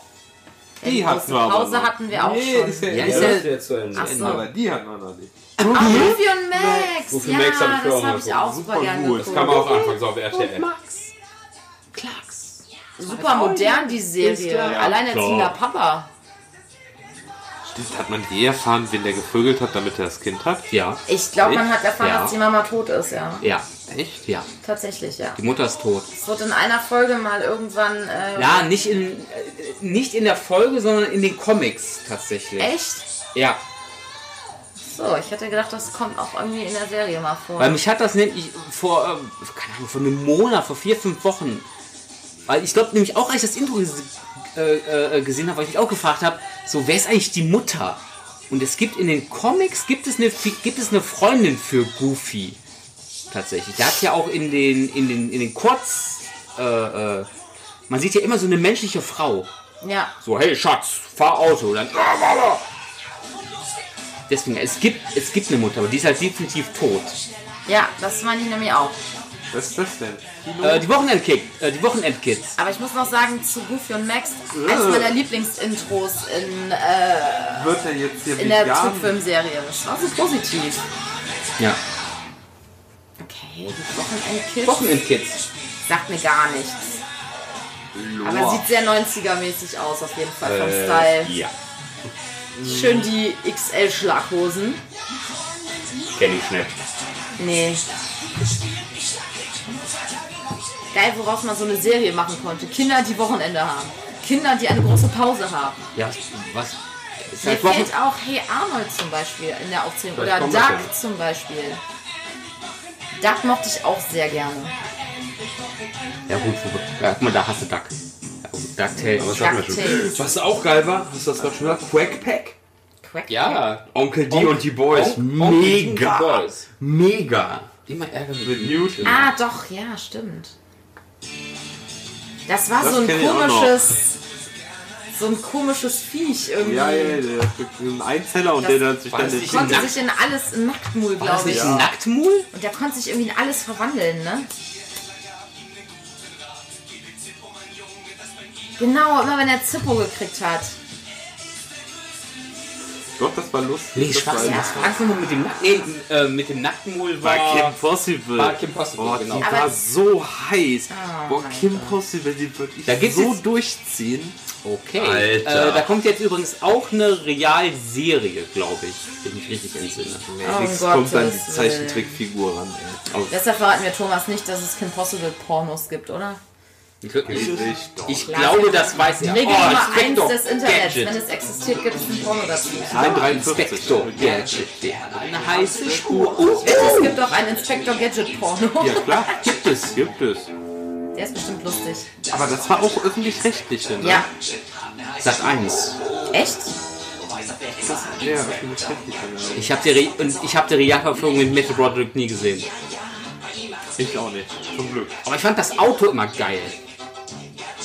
Die hatten wir aber Pause hatten wir auch Nee, schon. ist ja, Ja, ist ja, ja- ist jetzt zu Ende. Ach so. Aber die hatten wir noch nicht. Ah, Movie und Max. Movie ja, Max hab ich das habe ich auch super gerne gut. geguckt. Kam auch anfangs auf RTL. Max. Klacks. Super modern, die Serie. Ja, Alleinerziehender. Papa. Stimmt, hat man je erfahren, wen der gevögelt hat, damit er das Kind hat? Ja. Ich glaube, man hat erfahren, Ja. dass die Mama tot ist, ja. Ja. Echt? Ja. Tatsächlich, ja. Die Mutter ist tot. Es wird in einer Folge mal irgendwann. Äh, Ja, nicht in, äh, nicht in der Folge, sondern in den Comics tatsächlich. Echt? Ja. So, ich hätte gedacht, das kommt auch irgendwie in der Serie mal vor. Weil mich hat das nämlich vor, ähm, keine Ahnung, vor einem Monat, vor vier, fünf Wochen. Weil ich glaube nämlich auch, als ich das Intro ges äh, äh, gesehen habe, weil ich mich auch gefragt habe, so, wer ist eigentlich die Mutter? Und es gibt in den Comics, gibt es eine, gibt es eine Freundin für Goofy. Tatsächlich. Der hat ja auch in den, in den, in den Kurz, äh, äh, man sieht ja immer so eine menschliche Frau. ja, So, hey Schatz, fahr Auto. Dann, Deswegen, es gibt, es gibt eine Mutter, aber die ist halt definitiv tot. ja, das meine ich nämlich auch. Was ist das denn? Äh, die Wochenendkick, äh, die Wochenendkids. Aber ich muss noch sagen, zu Goofy und Max, eines meiner Lieblingsintros in, äh, Wird er jetzt hier in der? Zugfilmserie. Das war so positiv. Ja. Hey, die Wochenendkids? Wochenendkids. Sagt mir gar nichts. Aber sieht sehr 90er-mäßig aus, auf jeden Fall vom Äh, Style. Ja. Schön die XL-Schlaghosen. Kenn ich nicht. Nee. Geil, woraus man so eine Serie machen konnte. Kinder, die Wochenende haben. Kinder, die eine große Pause haben. Ja, was? Ist Mir fehlt auch Hey Arnold zum Beispiel in der Aufzählung. Oder Duck ja. zum Beispiel. Duck mochte ich auch sehr gerne. ja gut, guck mal, da hast du Duck. Ja, DuckTales. Aber das hatten wir schon. Was auch geil war, hast du das gerade schon gesagt? Quack Pack? Quack. Ja, Onkel D Onk- und die Boys. D und die Mega. Boys. Mega. immer Ärger mit Newton. Ah, doch, ja, stimmt. Das war Das so ein komisches. So ein komisches Viech irgendwie. Ja, ja, der ein Einzeller und Das- der dann sich war dann nicht konnte sich in alles, in Nacktmul, War das glaube ich. nicht ein Nacktmul? Und der konnte sich irgendwie in alles verwandeln, ne? Genau, immer wenn er Zippo gekriegt hat. Doch, das war lustig. Nee, das war- Das Nacktmul mit dem nee, äh, mit dem Nacktmul war, War Kim Possible. war Kim Possible, Boah, genau. die Aber- war so heiß. Oh Boah, Kim Possible, die würde ich Da gibt's so jetzt- durchziehen. Okay. Alter. Äh, da kommt jetzt übrigens auch eine Realserie, glaube ich, wenn ich richtig entsinne. Oh, Nichts um kommt an die Zeichentrickfigur ran. Deshalb verraten wir Thomas nicht, dass es Kim Possible Pornos gibt, oder? Ich, ich glaube, das weiß er. Regel Oh, Nummer 1 Inspector des Internets. Gadget. Wenn es existiert, gibt es ein Porno dazu. Nein, 43. Inspector Gadget, der hat eine heiße Spur. Oh, Es gibt auch einen Inspector Gadget Porno. Ja, klar, gibt es, gibt es. Der ist bestimmt lustig. Aber das war auch öffentlich-rechtliche, ne? Ja. Sat 1. Echt? Ja, öffentlich-rechtliche, ja. Ich habe die, Re und ich hab die Realverführung mit Matthew Broderick nie gesehen. Ich auch nicht, zum Glück. Aber ich fand das Auto immer geil.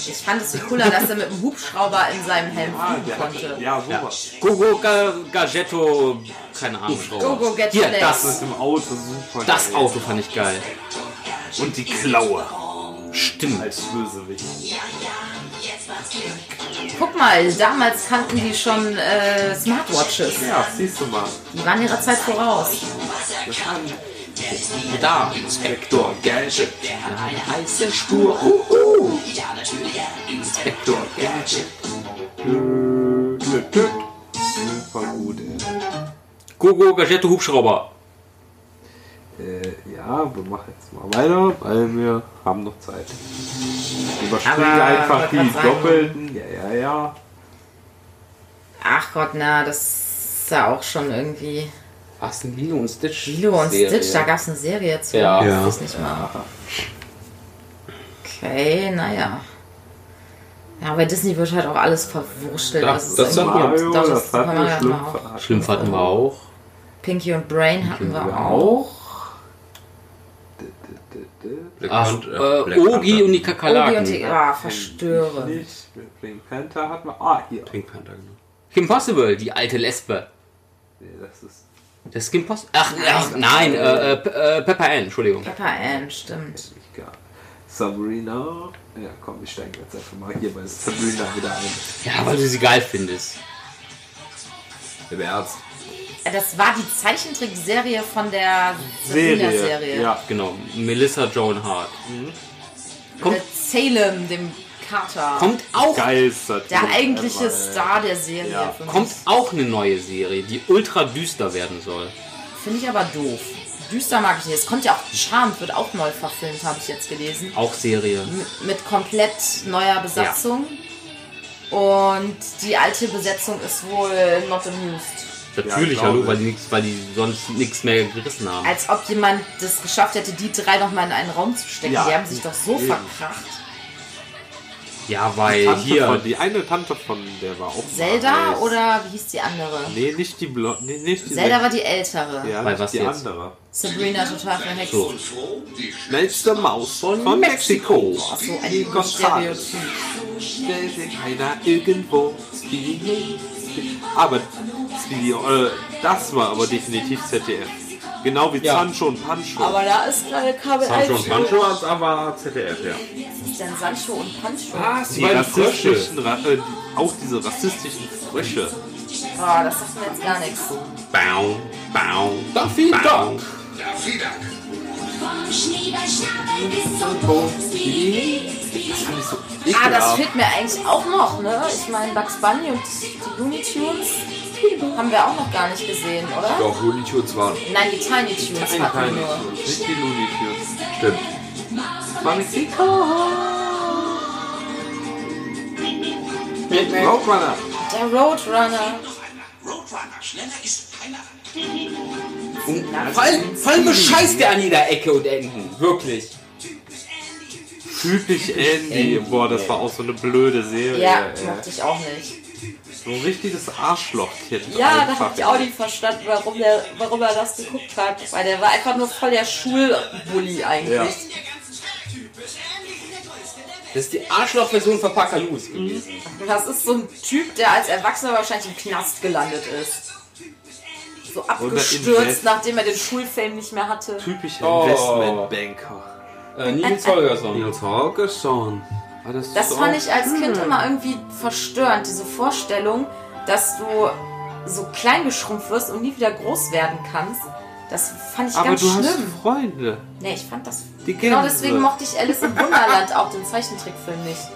Ich fand es viel cooler, dass er mit dem Hubschrauber in seinem Helm Ah, fliegen konnte. hat, ja, sowas. Gogo Ga Gadgetto, keine Ahnung. Go, go, get Hier, das, ist im Auto super das geil. Auto fand ich geil. Und die Klaue Stimmt. als Bösewicht. Guck mal, damals kannten die schon äh, Smartwatches. Ja, siehst du mal. Die waren ihrer Zeit voraus. Das Da. Inspektor Gadget. Eine heiße Spur. Uh, uh. Inspektor Gadget. Super gut, ey. Gogo Gadgetto Hubschrauber. Äh, ja, wir machen jetzt mal weiter, weil wir haben noch Zeit. Überspringen einfach die Doppelten. Ja, ja, ja. Ach Gott, na, das ist ja auch schon irgendwie. Was denn Lilo und Stitch? Lilo und Serie. Stitch, da gab es eine Serie zu. Ja. Ja. Weiß ich nicht mal. Okay, naja. Ja, bei Disney wird halt auch alles verwurschtelt. Es das sagt gibt. Mario, Doch, das Super hatten Mario wir hatten schlimm. wir auch. Schlimm hatten wir auch. Pinky und Brain hatten wir auch. Black Ach, Panther- äh, Black Ogi und die Ogi und die, Kakerlaken. ah, verstöre. Nicht. Mit Pink Panther hatten wir. Ah, hier. Pink Panther, genau. Kim Possible, die alte Lesbe. Nee, das ist. Das ist Kim Possible. Ach, ach nein, äh, äh, äh, Pepper Ann, Entschuldigung. Pepper Ann, stimmt. gar. Sabrina. Ja, komm, ich steige jetzt einfach mal hier bei Sabrina wieder ein. Ja, weil du sie geil findest. Im Ernst. Das war die Zeichentrickserie von der Serie. Sabrina-Serie. Ja. Genau, Melissa Joan Hart. Kommt, Mit Salem, dem Kater. kommt auch Geistert. der eigentliche Star der Serie. Ja. kommt auch eine neue Serie, die ultra düster werden soll. Finde ich aber doof. Düster mag ich nicht. Es kommt ja auch Charmed, wird auch neu verfilmt, habe ich jetzt gelesen. Auch Serie. M- Mit komplett neuer Besatzung. Und die alte Besetzung ist wohl not amused. Natürlich, Ja, hallo, weil die, nix, weil die sonst nichts mehr gerissen haben. Als ob jemand das geschafft hätte, die drei nochmal in einen Raum zu stecken. Ja, die haben sich doch so eben. verkracht. Ja, weil Tante hier. Von, die eine Tante von der war auch. Zelda oder wie hieß die andere? Nee, nicht die Blonde. Nee, nicht die Zelda war die ältere. Ja, nicht was die jetzt? andere. Sabrina total verhext. So. Schnellste Maus von, Mexiko. Ach so ein Die Gonzales. Stellt sich keiner irgendwo. Aber Speedy, äh, das war aber definitiv ZDF. Genau wie Ja. Sancho und Pancho. Aber da ist gerade Kabel Sancho und 1. Pancho als aber ZDF, ja. Ist denn Sancho und Pancho? Was? die rassistischen, Ra äh, die, auch diese rassistischen Frösche. Ah, das sagt mir jetzt gar nichts. Bau, bau. Daffy. Duck. Ich so Ah, das fehlt mir eigentlich auch noch, ne? Ich meine, Bugs Bunny und die Looney Tunes haben wir auch noch gar nicht gesehen, oder? Doch, Looney Tunes waren. Nein, die Tiny Tunes hatten wir nur. Tunes, nicht die Looney Tunes. Stimmt. Roadrunner. Der Roadrunner. Roadrunner, schneller ist keiner. Vor allem, vor allem bescheißt der an jeder Ecke und Enden. Wirklich. Typisch Andy. Boah, das war auch so eine blöde Serie. Ja, ey. mochte ich auch nicht. So ein richtiges Arschlochkind. Ja, da einfach. hab ich auch nicht verstanden, warum, der, warum er das geguckt hat. Weil der war einfach nur voll der Schulbully eigentlich. Ja. Das ist die Arschloch-Version von Pacalus gewesen. Das ist so ein Typ, der als Erwachsener wahrscheinlich im Knast gelandet ist. So abgestürzt, nachdem er den Schulfame nicht mehr hatte. Typischer Oh. Investmentbanker. Äh, Nils Holgersson. Nils Holgersson. War das Das fand ich als Kind immer irgendwie verstörend, diese Vorstellung, dass du so klein geschrumpft wirst und nie wieder groß werden kannst. Das fand ich Aber ganz du hast schlimm. Freunde. Nee, ich fand das. Die genau deswegen mochte ich Alice im Wunderland auch, den Zeichentrickfilm nicht.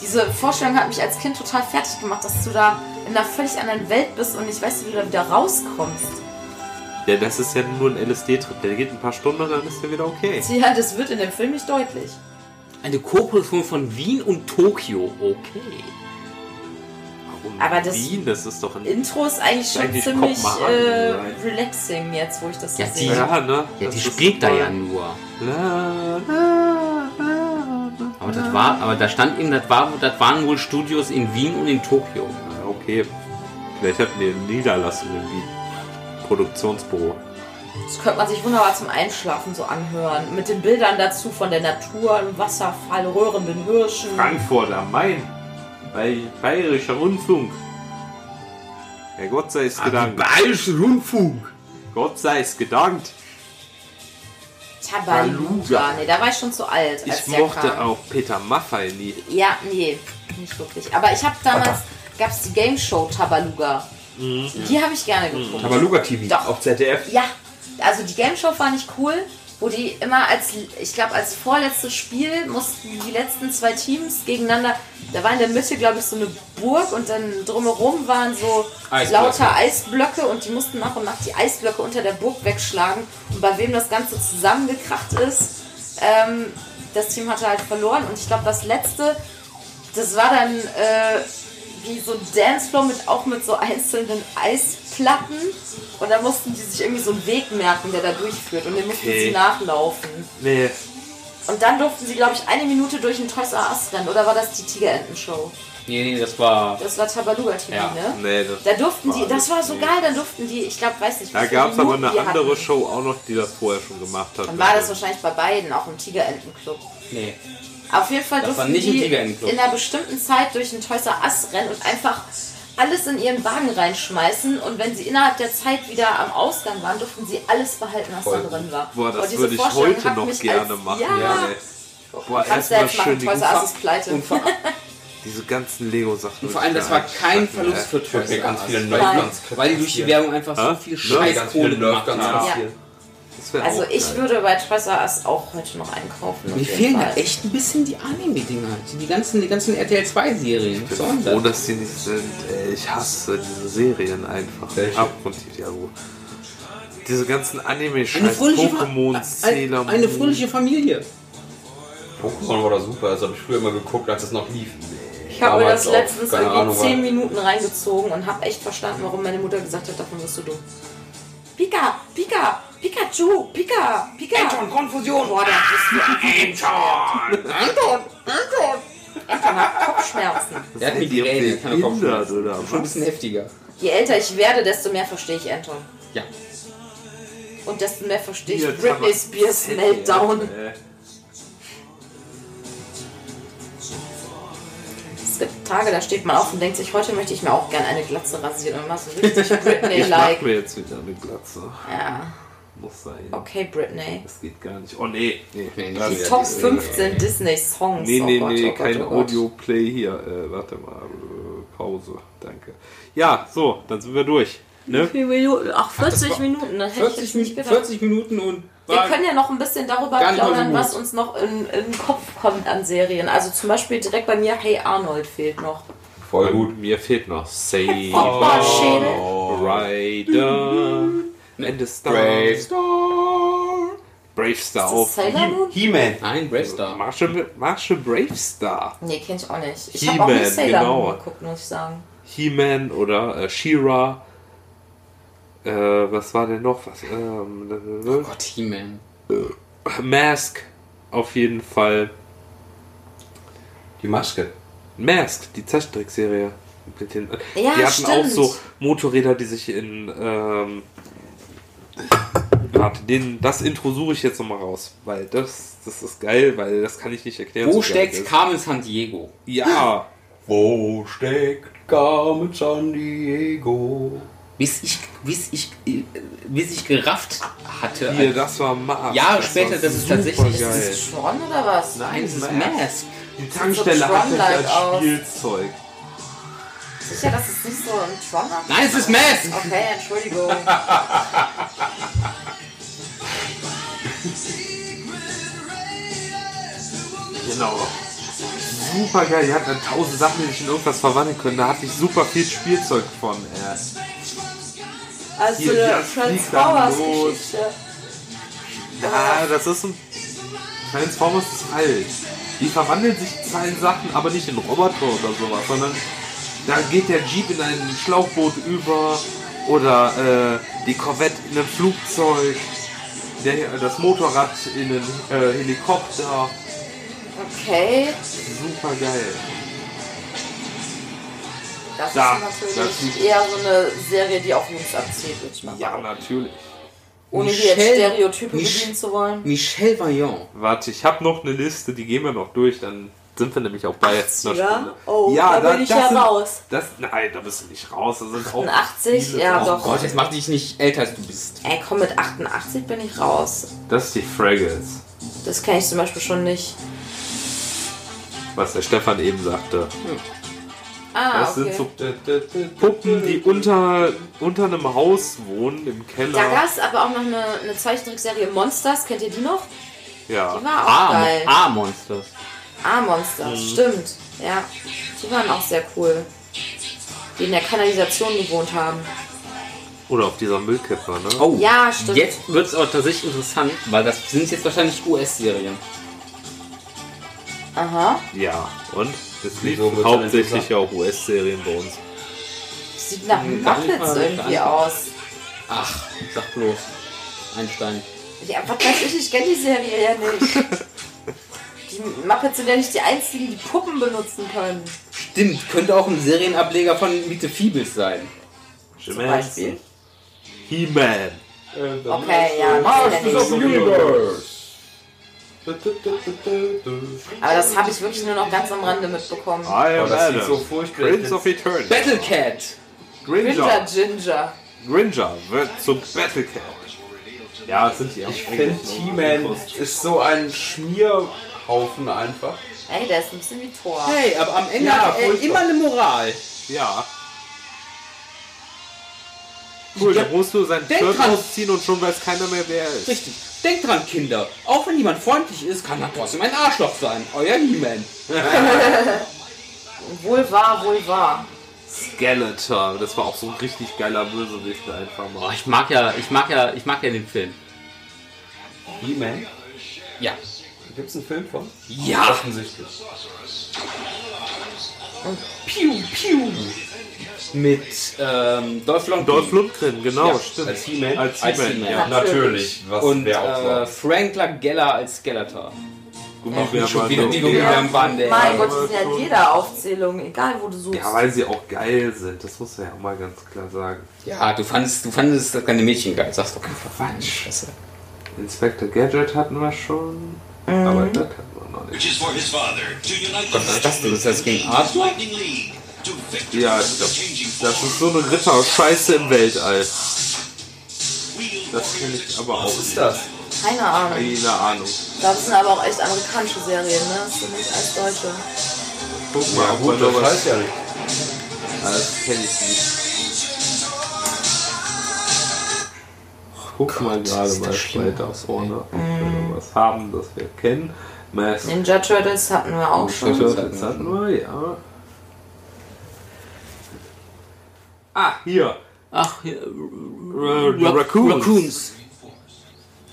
Diese Vorstellung hat mich als Kind total fertig gemacht, dass du da in einer völlig anderen Welt bist und nicht weißt, wie du da wieder rauskommst. Ja, das ist ja nur ein LSD-Trip. Der geht ein paar Stunden und dann ist der wieder okay. Ja, das wird in dem Film nicht deutlich. Eine Co-Produktion von Wien und Tokio. Okay. Und Aber das- Wien, das ist doch ein... Intro ist eigentlich schon Eigentlich ziemlich äh, relaxing jetzt, wo ich das so Ja, die- sehe. Ja, ne? Ja, Das die spielt da ja nur. La, la, la, Aber das war, aber da stand eben, das, war, das waren wohl Studios in Wien und in Tokio. Okay. Vielleicht hatten die eine Niederlassung in Wien. Produktionsbüro. Das könnte man sich wunderbar zum Einschlafen so anhören. Mit den Bildern dazu von der Natur, einem Wasserfall, röhrenden Hirschen. Frankfurt am Main. Bei Bayerischer Rundfunk. Ja, Gott sei es gedankt. Bayerische Rundfunk. Gott sei es gedankt. Tabaluga. Nee, da war ich schon zu alt. als Ich mochte kam. auch Peter Maffay nie. Ja, nee, nicht wirklich. Aber ich habe damals, gab es die Game Show Tabaluga. Mhm. Die habe ich gerne geguckt. Tabaluga TV Doch. auf ZDF. Ja, also die Game Show fand ich cool, wo die immer als, ich glaube, als vorletztes Spiel mussten die letzten zwei Teams gegeneinander, da war in der Mitte, glaube ich, so eine Burg und dann drumherum waren so Eisblöcke. lauter Eisblöcke und die mussten nach und nach die Eisblöcke unter der Burg wegschlagen und bei wem das Ganze zusammengekracht ist, ähm, das Team hatte halt verloren und ich glaube, das letzte, das war dann äh, wie so ein Dancefloor mit auch mit so einzelnen Eisplatten und da mussten die sich irgendwie so einen Weg merken, der da durchführt und den mussten Okay. sie nachlaufen. Nee. Und dann durften sie, glaube ich, eine Minute durch ein Toys R Us rennen oder war das die Tigerenten-Show? Nee, nee, das war. Das war Tabaluga TV, Ja. ne? Nee, das Da durften die, war das war so nee. geil, dann durften die, ich glaube, weiß nicht, wie Da gab es aber eine andere hatten. Show auch noch, die das vorher schon gemacht hat. Dann war das wahrscheinlich bei beiden, auch im Tigerentenclub. Nee. Auf jeden Fall durften nicht die in einer bestimmten Zeit durch ein Toys R Us rennen und einfach alles in ihren Wagen reinschmeißen und wenn sie innerhalb der Zeit wieder am Ausgang waren, durften sie alles behalten, was da drin war. Boah, das würde ich heute noch gerne als- machen. Ja, Ja. Boah, erstmal schön die, Us ist pleite. Diese ganzen Lego-Sachen. und vor allem, das war kein Verlust für Ich hab mir Toys ganz R viele Us. Weil die durch die Werbung einfach so viel Ja, Scheiß ganz viele Kohle gemacht haben. Also ich geil. würde bei Toys R Us auch heute noch einkaufen. auf Mir fehlen Fall. halt echt ein bisschen die Anime-Dinger. Die ganzen, die ganzen RTL 2-Serien. Ich bin froh, dass die nicht sind. Ich hasse diese Serien einfach. Welche? Abgrundtief, ja, wo. Diese ganzen Anime-Scheiß, Pokémon, Sailor ein, eine Moon. fröhliche Familie. Pokémon war da super, das habe ich früher immer geguckt, als es noch lief. Ich habe mir das letztens irgendwie Ahnung, 10 wann. Minuten reingezogen und habe echt verstanden, warum meine Mutter gesagt hat, davon wirst du dumm. Pika, Pika, Pikachu, Pika, Pika. Anton, Konfusion. Boah, da bist du Anton. Anton, Anton. Anton hat Kopfschmerzen. Der hat Migräne, keine Kopfschmerzen. oder Schon ein bisschen heftiger. Je älter ich werde, desto mehr verstehe ich Anton. Ja. Und desto mehr verstehe ich Britney Spears Meltdown. Äh, gibt Tage, da steht man auf und denkt sich, heute möchte ich mir auch gerne eine Glatze rasieren und mal so richtig Ich Britney-like. mach mir jetzt wieder eine Glatze. Ja, Muss sein. okay, Britney. Das geht gar nicht. Oh nee. nee. Nee, Die Top 15 Disney-Songs. Nee, nee, oh Gott, nee, oh Gott, kein oh. Audio-Play hier. Äh, warte mal. Äh, Pause. Danke. Ja, so, dann sind wir durch. Wie Ne? viele Minuten? Ach, 40 war- Minuten, das hätte ich 40, jetzt nicht gedacht. 40 Minuten und Wir können ja noch ein bisschen darüber so plaudern, gut. was uns noch in, in den Kopf kommt an Serien. Also zum Beispiel direkt bei mir Hey Arnold fehlt noch. Voll gut. Mir fehlt noch Say Footballschädel. Rider and the Star. Brave Star. Brave Star Ist das auf. Sailor Moon? He-Man. Nein, Bravestar. Marshall, Marshall Brave Star. Nee, kenn ich auch nicht. Ich habe auch nicht He-Man, Sailor genau. Moon geguckt, muss ich sagen. He-Man oder äh, She-Ra. Äh, was war denn noch? Was, ähm, Gott, He-Man. Mask. Auf jeden Fall. Die Maske. Mask, die Zeichentrickserie. Den, Ja, die hatten stimmt. auch so Motorräder, die sich in. Ähm, warte, den, das Intro suche ich jetzt nochmal raus, weil das, das ist geil, weil das kann ich nicht erklären. Wo so steckt. Carmen San Diego? Ja, Wo steckt Carmen San Diego? Bis ich, bis ich, äh, bis ich gerafft hatte. hier, das war Mars. Jahre das später, das ist super tatsächlich- Ist geil. das Tron oder was? Nein, es ist Mask. Mask. Die Tankstelle so hatte ich als aus. Spielzeug. Sicher, dass es nicht so ein Tron hat? Nein, es ist Mask. Okay, Entschuldigung. Genau. Super geil, die hatten tausend Sachen, die sich in irgendwas verwandeln können. Da hatte ich super viel Spielzeug von. Äh. Also Hier, eine Transformers-Geschichte. Ja, das ist ein. Transformers ist falsch. Die verwandeln sich zwar in Sachen, aber nicht in Roboter oder sowas, sondern da geht der Jeep in ein Schlauchboot über oder äh, die Corvette in ein Flugzeug, der, das Motorrad in einen äh, Helikopter. Okay, Super geil. Das Da, ist das natürlich ist- eher so eine Serie, die auf Jungs abzielt, würde ich mal Ja, natürlich. Ohne hier jetzt Stereotype Mich- bedienen zu wollen. Michel Vaillant. Warte, ich habe noch eine Liste, die gehen wir noch durch, dann sind wir nämlich auch bei einer Stunde. Oh, Ja, da da- bin ich das ja sind- raus. Das, nein, da bist du nicht raus. Da sind auch 88, viele ja, drauf. doch. Gott, jetzt mach dich nicht älter als du bist. Ey, komm, mit 88 bin ich raus. Das ist die Fraggles, Das kenne ich zum Beispiel schon nicht. was der Stefan eben sagte. Ah, Das okay. sind so Puppen, die unter, unter einem Haus wohnen, im Da Keller. gab es aber auch noch eine, eine Zeichentrickserie Monsters, kennt ihr die noch? Die Ja. war auch geil. A-Monsters. A-Monsters, Mhm. stimmt. Ja, die waren auch sehr cool. Die in der Kanalisation gewohnt haben. Oder auf dieser Müllkippe, ne? Oh, Ja, stimmt. Jetzt wird es aber tatsächlich interessant, weil das sind jetzt wahrscheinlich US-Serien. Aha. Ja, und? Es lief Wieso wird's denn hauptsächlich auch US-Serien bei uns. Sieht nach Hm, nicht Muppets mal irgendwie aus. Ach, sag bloß. Einstein. Ja, was weiß ich, ich kenne die Serie ja nicht. Die Muppets sind ja nicht die einzigen, die Puppen benutzen können. Stimmt, könnte auch ein Serienableger von Miete Fiebels sein. Zum Beispiel. He-Man. Okay, ja, das kenn ich. Aber das habe ich wirklich nur noch ganz am Rande mitbekommen. I am Oh, das sieht so furchtbar Prince of Eternity. Battle Cat! Gringer. Ginger. Gringer wird zum Battlecat. Ja, das sind die auch. Ich finde He-Man ist so ein Schmierhaufen einfach. Ey, der ist ein bisschen wie Thor. Hey, aber am Ende Ja, hat er immer eine Moral. Ja. Cool, da musst du sein Denk Shirt dran. ausziehen und schon weiß keiner mehr, wer er ist. Richtig. Denkt dran, Kinder. Auch wenn jemand freundlich ist, kann er trotzdem ein Arschloch sein. Euer He-Man. Wohl wahr, wohl wahr. Skeletor, das war auch so ein richtig geiler Bösewicht einfach Oh, mal. ich mag ja, ich mag ja, ich mag ja den Film. He-Man? Ja. Gibt es einen Film von? Ja. Offensichtlich. Piu, piu. Mit ähm, Dolph Lundgren. Dolph Lundgren, genau, Ja, stimmt. Als He-Man? Als Als He-Man, He-Man. ja. Natürlich. Was und äh. Frank Langella als Skeletor. Gummibärenbande. Schon wieder die Gummibärenbande. Mein ey. Gott, die sind ja in jeder Aufzählung, egal wo du suchst. Ja, weil sie auch geil sind, das muss man ja auch mal ganz klar sagen. Ja, du fandest, du fandest das kleine Mädchen geil. Sagst doch einfach Scheiße. Inspector Gadget hatten wir schon, aber das hatten wir noch nicht. Was ist das denn? Ist das gegen Arthur? Ja, changing das ist so eine Ritter-Scheiße im Weltall. Das kenne ich aber auch Was ist das? Keine Ahnung. Keine Ahnung. Das sind aber auch echt amerikanische Serien, ne? Das sind nicht als deutsche. Guck mal, Ja gut, das was... heißt ja nicht. Ah, Das kenne ich nicht. guck mal gerade mal weiter vorne, ob wir noch was haben, das wir kennen. Mass Ninja Turtles hatten wir auch schon. Turtles hatten wir, ja. Ah, hier. Ach, hier, Äh, Raccoons. Raccoons.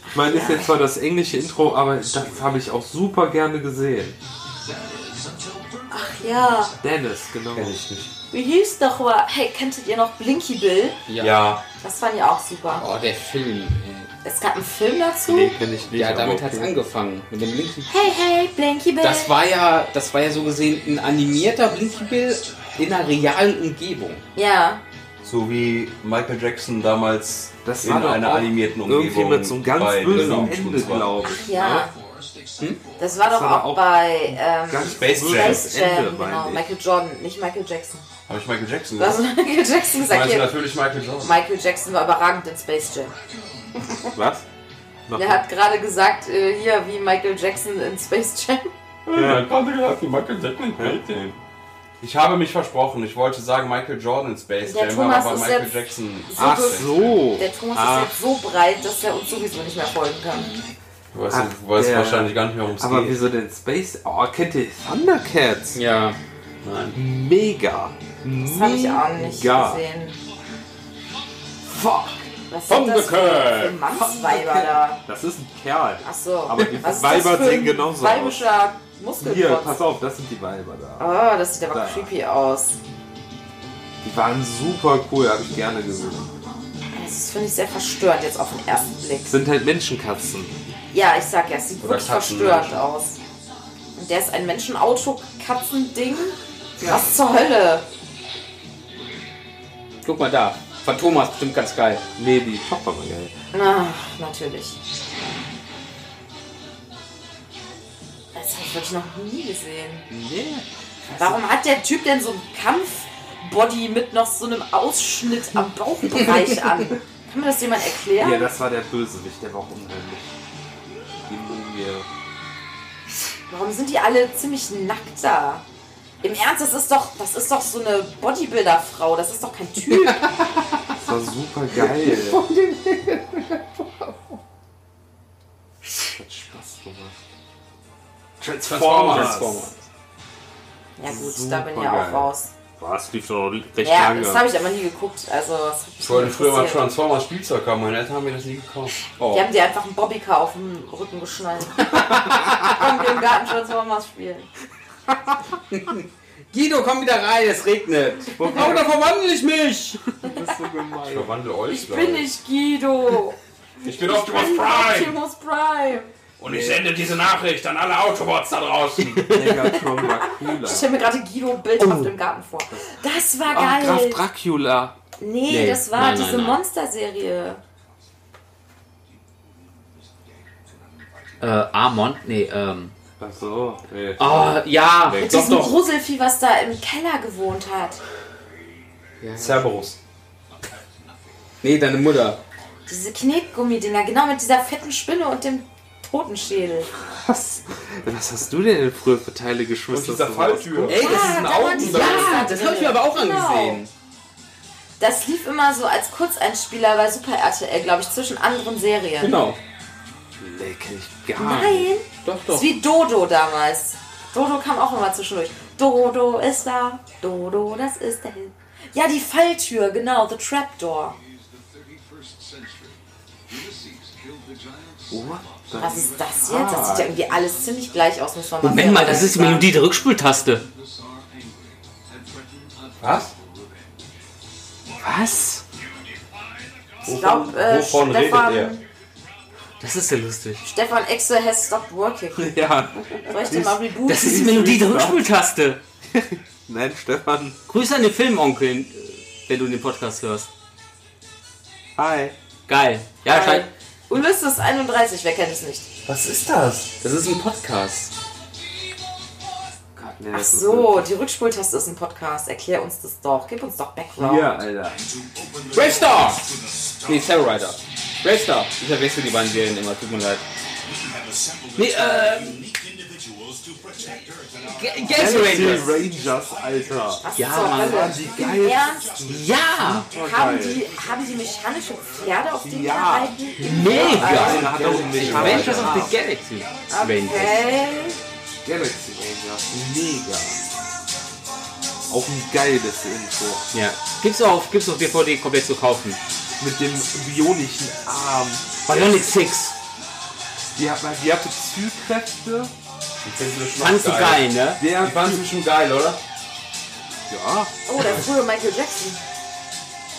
Ich meine, ist jetzt zwar das englische Intro, aber das habe ich auch super gerne gesehen. Ach ja, Dennis, genau. wie hieß doch mal? Hey, kenntet ihr noch Blinky Bill? Ja. Ja, Das fand ich auch super. Oh, der Film. ey. Es gab einen Film dazu. Nee, kenne ich nicht. Ja, damit hat es okay. angefangen. Mit dem Blinky. Hey, hey, Blinky Bill. Das war ja, das war ja so gesehen ein animierter Blinky Bill in einer realen Umgebung. ja, so wie Michael Jackson damals Das in war doch einer animierten Irgendwie Umgebung. mit so einem ganz bei bösen Ende, glaube ich. ja. ne? Das war doch war auch, auch bei ähm, Ganz Space Jam. Space Jam, Ende, genau. Michael Jordan, nicht Michael Jackson. Habe ich Michael Jackson gesagt? Michael Jackson Ich gesagt. meine Hier. natürlich Michael Jordan. Michael Jackson war überragend in Space Jam. Was? Noch Der hat gerade gesagt, äh, hier wie Michael Jackson in Space Jam. Ja, gerade gesagt, wie Michael Jackson in Ich habe mich versprochen. Ich wollte sagen Michael Jordan in Space Der Jam, Thomas aber Michael jetzt Jackson. so Ach so. Der Thomas Ah. ist jetzt so breit, dass er uns sowieso nicht mehr folgen kann. Du weißt, Ach, du weißt der- wahrscheinlich gar nicht mehr, worum es Aber geht. wieso denn Space? Oh, kennt ihr Thundercats? Ja. Nein. Mega. Das habe ich auch nicht Mega. gesehen. Fuck. Was sind das für, Mannsweiber da? Das ist ein Kerl. Ach so. Aber die Was Weiber sehen genauso Weibischer Muskelprotz. pass auf, das sind die Weiber da. Oh, das sieht aber Da. creepy aus. Die waren super cool, habe ich gerne gesehen. Das finde ich sehr verstörend jetzt auf den ersten Blick. Das sind halt Menschenkatzen. Ja, ich sag ja, es sieht Oder wirklich Katzen, verstörend Menschen. aus. Und der ist ein Menschenauto-Katzending? Was zur Hölle? Guck mal da. Phantom ist bestimmt ganz geil. Nee, die Tochter war geil. Ach, natürlich. Das habe ich wirklich noch nie gesehen. Nee. Warum hat der Typ denn so ein Kampfbody mit noch so einem Ausschnitt am Bauchbereich an? Kann mir das jemand erklären? Ja, das war der Bösewicht, der war auch unheimlich. Die Mumie. Warum sind die alle ziemlich nackt da? Im Ernst, das ist doch, das ist doch so eine Bodybuilder-Frau, das ist doch kein Typ. Das war super geil. Hat Spaß gemacht. Transformers. Ja gut, Super da bin ich ja geil. auch raus. Was lief doch recht Ja, lange. das habe ich aber nie geguckt. Also, Ich wollte früher mal. Transformers Spielzeug haben. Meine Eltern haben mir das nie gekauft. Oh. Die haben dir einfach einen Bobbycar auf den Rücken geschnallt. Komm, wir im Garten Transformers spielen. Guido, komm wieder rein, es regnet. Oh, da verwandle ich mich. Das ist so gemein. Ich verwandle euch. Ich bin nicht Guido. Ich bin Optimus Prime. Optimus Prime. Und ich sende diese Nachricht an alle Autobots da draußen. Megatron war cooler. Ich stelle mir gerade Guido bildhaft im Garten vor. Das war Ach, Graf geil. Dracula. nee, Nee, das war nein, diese nein. Monsterserie. Äh, Amon? Nee, ähm. Ach so. Nee. Oh, ja, Mit doch, diesem doch. Gruselvieh, was da im Keller gewohnt hat. Cerberus. Nee, deine Mutter. Diese Knetgummidinger, genau mit dieser fetten Spinne und dem Totenschädel. Was? Was hast du denn früher für Teile geschmissen? Und dieser Falltür. Ey, das ist ein da waren die Augen. Ja, das habe ich mir aber auch Genau. angesehen. Das lief immer so als Kurzeinspieler bei Super RTL, glaube ich, zwischen anderen Serien. Genau. Nee, kenn ich gar nicht. Nein, Doch, das doch. ist wie Dodo damals. Dodo kam auch immer zwischendurch. Dodo ist da, Dodo, das ist der Hit. Ja, die Falltür, genau, The Trapdoor. The- Was ist das jetzt? Das sieht ja irgendwie alles ziemlich gleich aus, muss man mal Moment mal, das ist die. Melodie der Rückspultaste. Was? Was? Ich glaube, äh, Wovon redet er? Stefan, Das ist ja lustig. Stefan Exe has stopped working. Ja. Soll ich den mal rebooten? Das ist die Melodie der Rückspultaste. Nein, Stefan. Grüße an den Filmonkel, wenn du den Podcast hörst. Hi. Geil. Ja, Äh, scheint. Ulysses 31, wer kennt es nicht? Was ist das? Das ist ein Podcast. Gott, nee, Ach so, die Rückspultaste ist ein Podcast. Erklär uns das doch. Gib uns doch Background. Hier, Alter. Bravestar! Nee, Terror Rider. Bravestar. Ich verwechsel die beiden Serien immer, tut mir leid. Nee, äh, Galaxy Rangers. Rangers, Alter. Was Ja, Mann. Hölle? Die. Ernst? Ja! Haben die, haben die mechanische Pferde auf den Ja. gehalten? Mega! Der hat auch einen Adventures of the Galaxy Rangers. Okay. Galaxy Rangers. Mega. Auch ein geiles Intro. Ja. Gibt's auf, gibt's auf DVD komplett zu kaufen. Mit dem bionischen Arm. Bionic 6. Die, hat, die hatte Zykräfte. Fandst du geil, ne? Der Die fanden sie schon geil, oder? Ja. Oh, der frühe Michael Jackson.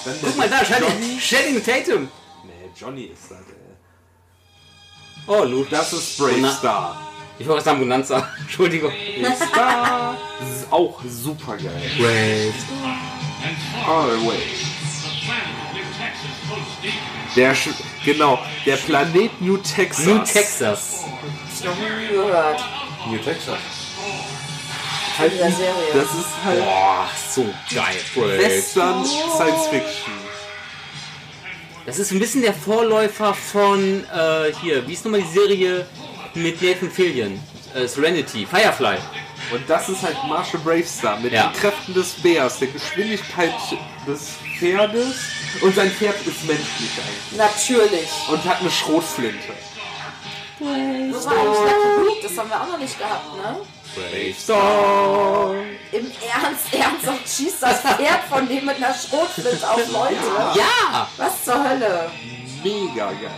Dann Guck mal da, Johnny. Channing Tatum. Nee, Johnny ist das, ey. Oh, Luke. Das ist Brave Bona- Star. Ich wollte sagen Bonanza. Entschuldigung. Star. Das ist auch super geil. Brave. Always. Der, Sch- genau, der Planet New Texas. New Texas. Ich noch nie gehört. New Texas. Halt, Serie. das ist halt Boah, so geil. Western Science Fiction. Das ist ein bisschen der Vorläufer von, äh, hier, wie ist nochmal die Serie mit Nathan Fillion? Äh, Serenity, Firefly. Und das ist halt Marshall Bravestar mit Ja. den Kräften des Bärs, der Geschwindigkeit des Pferdes und sein Pferd ist menschlich eigentlich Natürlich. und hat eine Schrotflinte. Das war eigentlich Lucky Luke, das haben wir auch noch nicht gehabt, ne? Bravestar. Im Ernst, ernsthaft schießt das Pferd von dem mit einer Schrotflinte auf Leute. Ja! Was zur Hölle? Mega geil.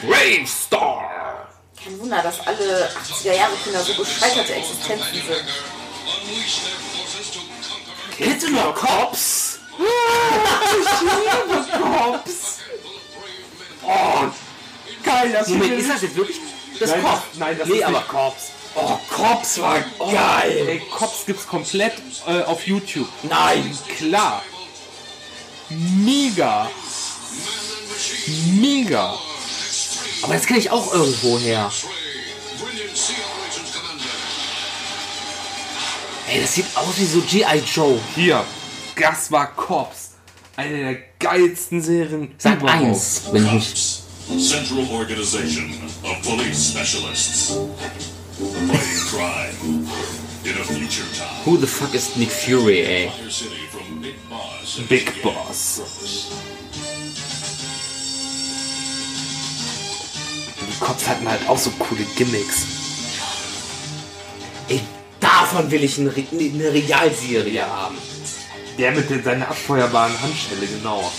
Brave Star! Kein Wunder, dass alle 80er Jahre Kinder so gescheiterte Existenzen sind. Kennst du noch Cops? Cops. Oh, geil, das Moment, ist das jetzt wirklich das Nein, das- nein, das nee, ist aber nicht Cops. Oh, Cops war geil! Ey, Cops gibt's komplett äh, auf YouTube. Nein! Klar. Mega. Mega. Aber das kenne ich auch irgendwo her. Ey, das sieht aus wie so G.I. Joe. Hier, das war Cops. Eine der geilsten Serien Sag überhaupt. eins, wenn ich. Central Organization of Police Specialists. Fighting crime in a future time. Who the fuck ist Nick Fury, ey? From Big Boss. Big. Die Cops hatten halt auch so coole Gimmicks. Ey, davon will ich eine, Re- eine Realserie haben. Der mit den, seiner abfeuerbaren Handschelle, genau.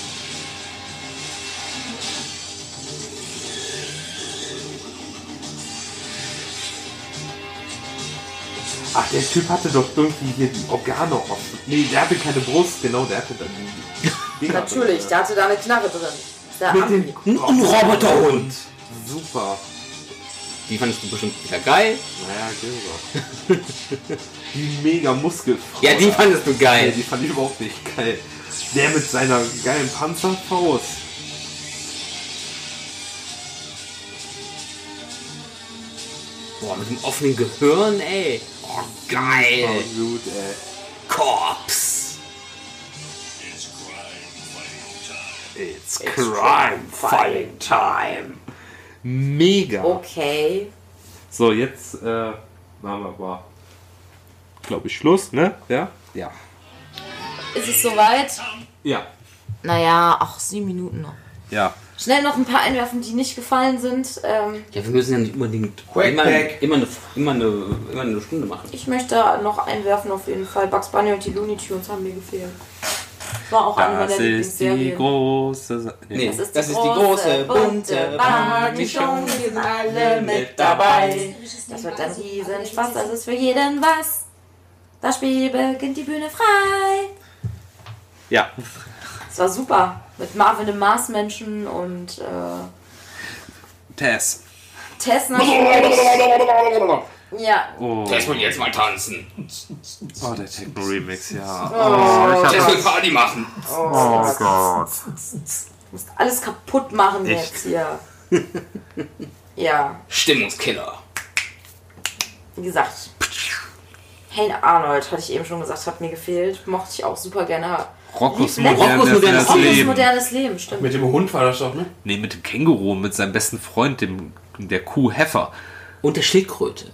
Ach, der Typ hatte doch irgendwie hier die Organe offen. Nee, der hatte keine Brust, genau, der hatte dann die Dinger Natürlich, drin. der hatte da eine Knarre drin. Der Mit den Ein Roboterhund. Super. Die fandest du bestimmt wieder geil. Naja, genau. die mega Muskelfrau. Ja, die fandest du Nee, geil. die fand ich überhaupt nicht geil. Der mit seiner geilen Panzerfaust. Boah, mit dem offenen Gehirn, ey. Oh, geil. gut, ey. Cops. It's crime fighting time. It's crime fighting time. Mega. Okay. So, jetzt äh, machen wir aber, glaube ich, Schluss, ne? Ja? Ja. Ist es soweit? Ja. Naja, ach, sieben Minuten noch. Ja. Schnell noch ein paar einwerfen, die nicht gefallen sind. Ähm, Ja, wir müssen ja nicht unbedingt immer, immer, eine, immer, eine, immer eine Stunde machen. ich möchte noch einwerfen auf jeden Fall. Bugs Bunny und die Looney Tunes haben mir gefehlt. Das war auch eine meiner ist die Lieblingsserien. große... Nee, Das ist die, große, bunte Barney-Show, wir sind alle mit dabei. Das wird ein Riesenspaß, das ist für jeden was. Das Spiel beginnt die Bühne frei. Ja. Das war super. Mit Marvin dem Marsmenschen und äh, Tess. Tess natürlich. Ja, Oh, Das will jetzt mal tanzen. oh der Techno-Remix, ja. Oh, Das hab will Party machen. Oh Gott. du musst alles kaputt machen Echt? jetzt hier. Ja, Stimmungskiller. wie gesagt. Hey Arnold, hatte ich eben schon gesagt, hat mir gefehlt. Mochte ich auch super gerne. Rockos modernes modernes das Leben. modernes Leben, stimmt. Mit dem Hund war das doch, ne? Nee, mit dem Känguru, mit seinem besten Freund, dem, der Kuh Heffer. Und der Schildkröte.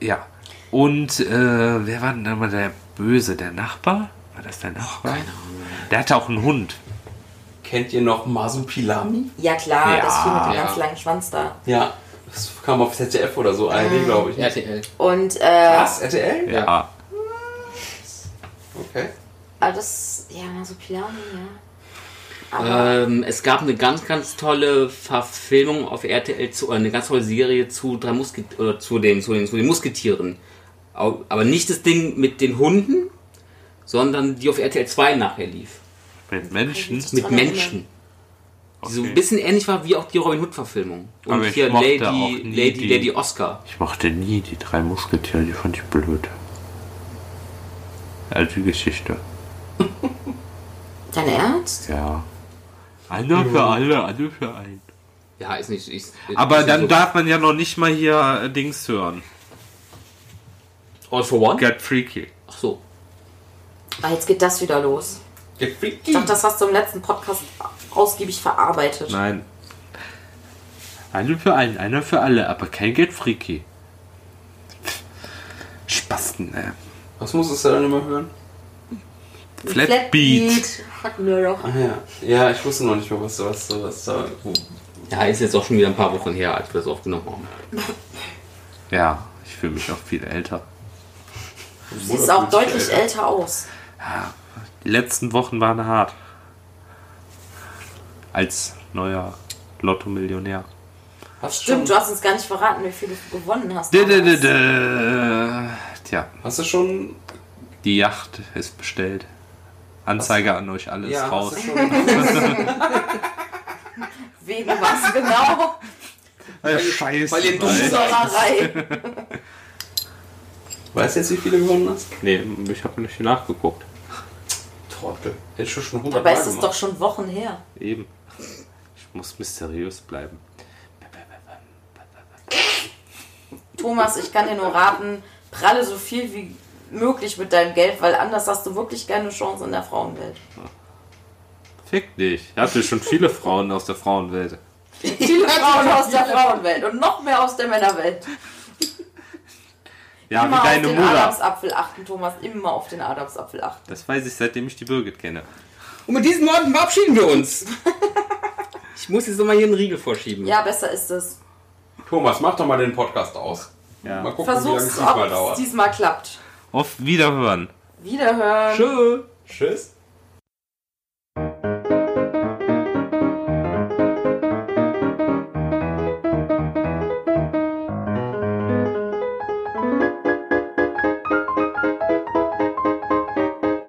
Ja. Und äh, wer war denn da mal der Böse? Der Nachbar? War das der Nachbar? Keine Ahnung. Der hatte auch einen Hund. Kennt ihr noch Masupilami? Ja klar, Ja, das Vieh mit dem ja. ganz langen Schwanz da. Ja. Das kam auf ZDF oder so, ARD, glaube ich. RTL. Und äh, Was? RTL? Ja. Okay. Ah, das, ja, Masupilami, ja. Aber Ähm, es gab eine ganz, ganz tolle Verfilmung auf RTL zu, oder eine ganz tolle Serie zu drei Musket oder zu den, zu den, zu den Musketieren. Aber nicht das Ding mit den Hunden, sondern die auf RTL 2 nachher lief. Mit Menschen. Mit. Menschen. Die so Okay. ein bisschen ähnlich war wie auch die Robin Hood Verfilmung. Und Aber hier Lady, Lady, die- Lady Oscar. Ich mochte nie die drei Musketiere, die fand ich blöd. Alte Geschichte. Dein Ernst? Ja. Einer für alle, alle für einen. Ja, ist nicht. Ist, Aber ist dann so. darf man ja noch nicht mal hier äh, Dings hören. All for One? Get Freaky. Ach so. Ah, jetzt geht das wieder los. Get Ich freaky. dachte, das hast du im letzten Podcast ausgiebig verarbeitet. Nein. Einer für einen, einer für alle, aber kein Get Freaky. Spasten, äh. Was musstest du dann immer hören? Flatbeat. Hatten wir doch. Ah ja. Ja, ich wusste noch nicht mehr, was, was, was da. Wo. Ja, ist jetzt auch schon wieder ein paar Wochen her, als wir das aufgenommen haben. Ja, ich fühle mich auch viel älter. Du siehst auch deutlich älter aus. Die letzten Wochen waren hart. Als neuer Lotto-Millionär. Stimmt, du hast uns gar nicht verraten, wie viel du gewonnen hast. Dä, damals. dä. Tja, hast du schon. die Yacht ist bestellt. Anzeige an euch alles Ja, raus. Wegen was genau? Äh, Scheiße. weil ihr dumm Alter. seid. Sauerei. Weißt du jetzt, wie viele gewonnen hast? Nee, ich habe nicht nachgeguckt. Trottel. Hättest du schon 100 Dabei ist es doch schon Wochen her. Eben. Ich muss mysteriös bleiben. Thomas, ich kann dir nur raten, pralle so viel wie möglich mit deinem Geld, weil anders hast du wirklich keine Chance in der Frauenwelt. Fick dich. Ich hatte schon viele Frauen aus der Frauenwelt. Viele Frauen aus der Frauenwelt und noch mehr aus der Männerwelt. Ja, immer wie deine auf den Mutter. Adamsapfel achten, Thomas. Immer auf den Adamsapfel achten. Das weiß ich, seitdem ich die Birgit kenne. Und mit diesen Worten verabschieden wir uns. Ich muss jetzt nochmal hier einen Riegel vorschieben. Ja, besser ist es. Thomas, mach doch mal den Podcast aus. Ja. Mal gucken, wie lange es Versuch's, diesmal ob es dauert. diesmal klappt. Auf Wiederhören. Wiederhören. Tschö. Tschüss.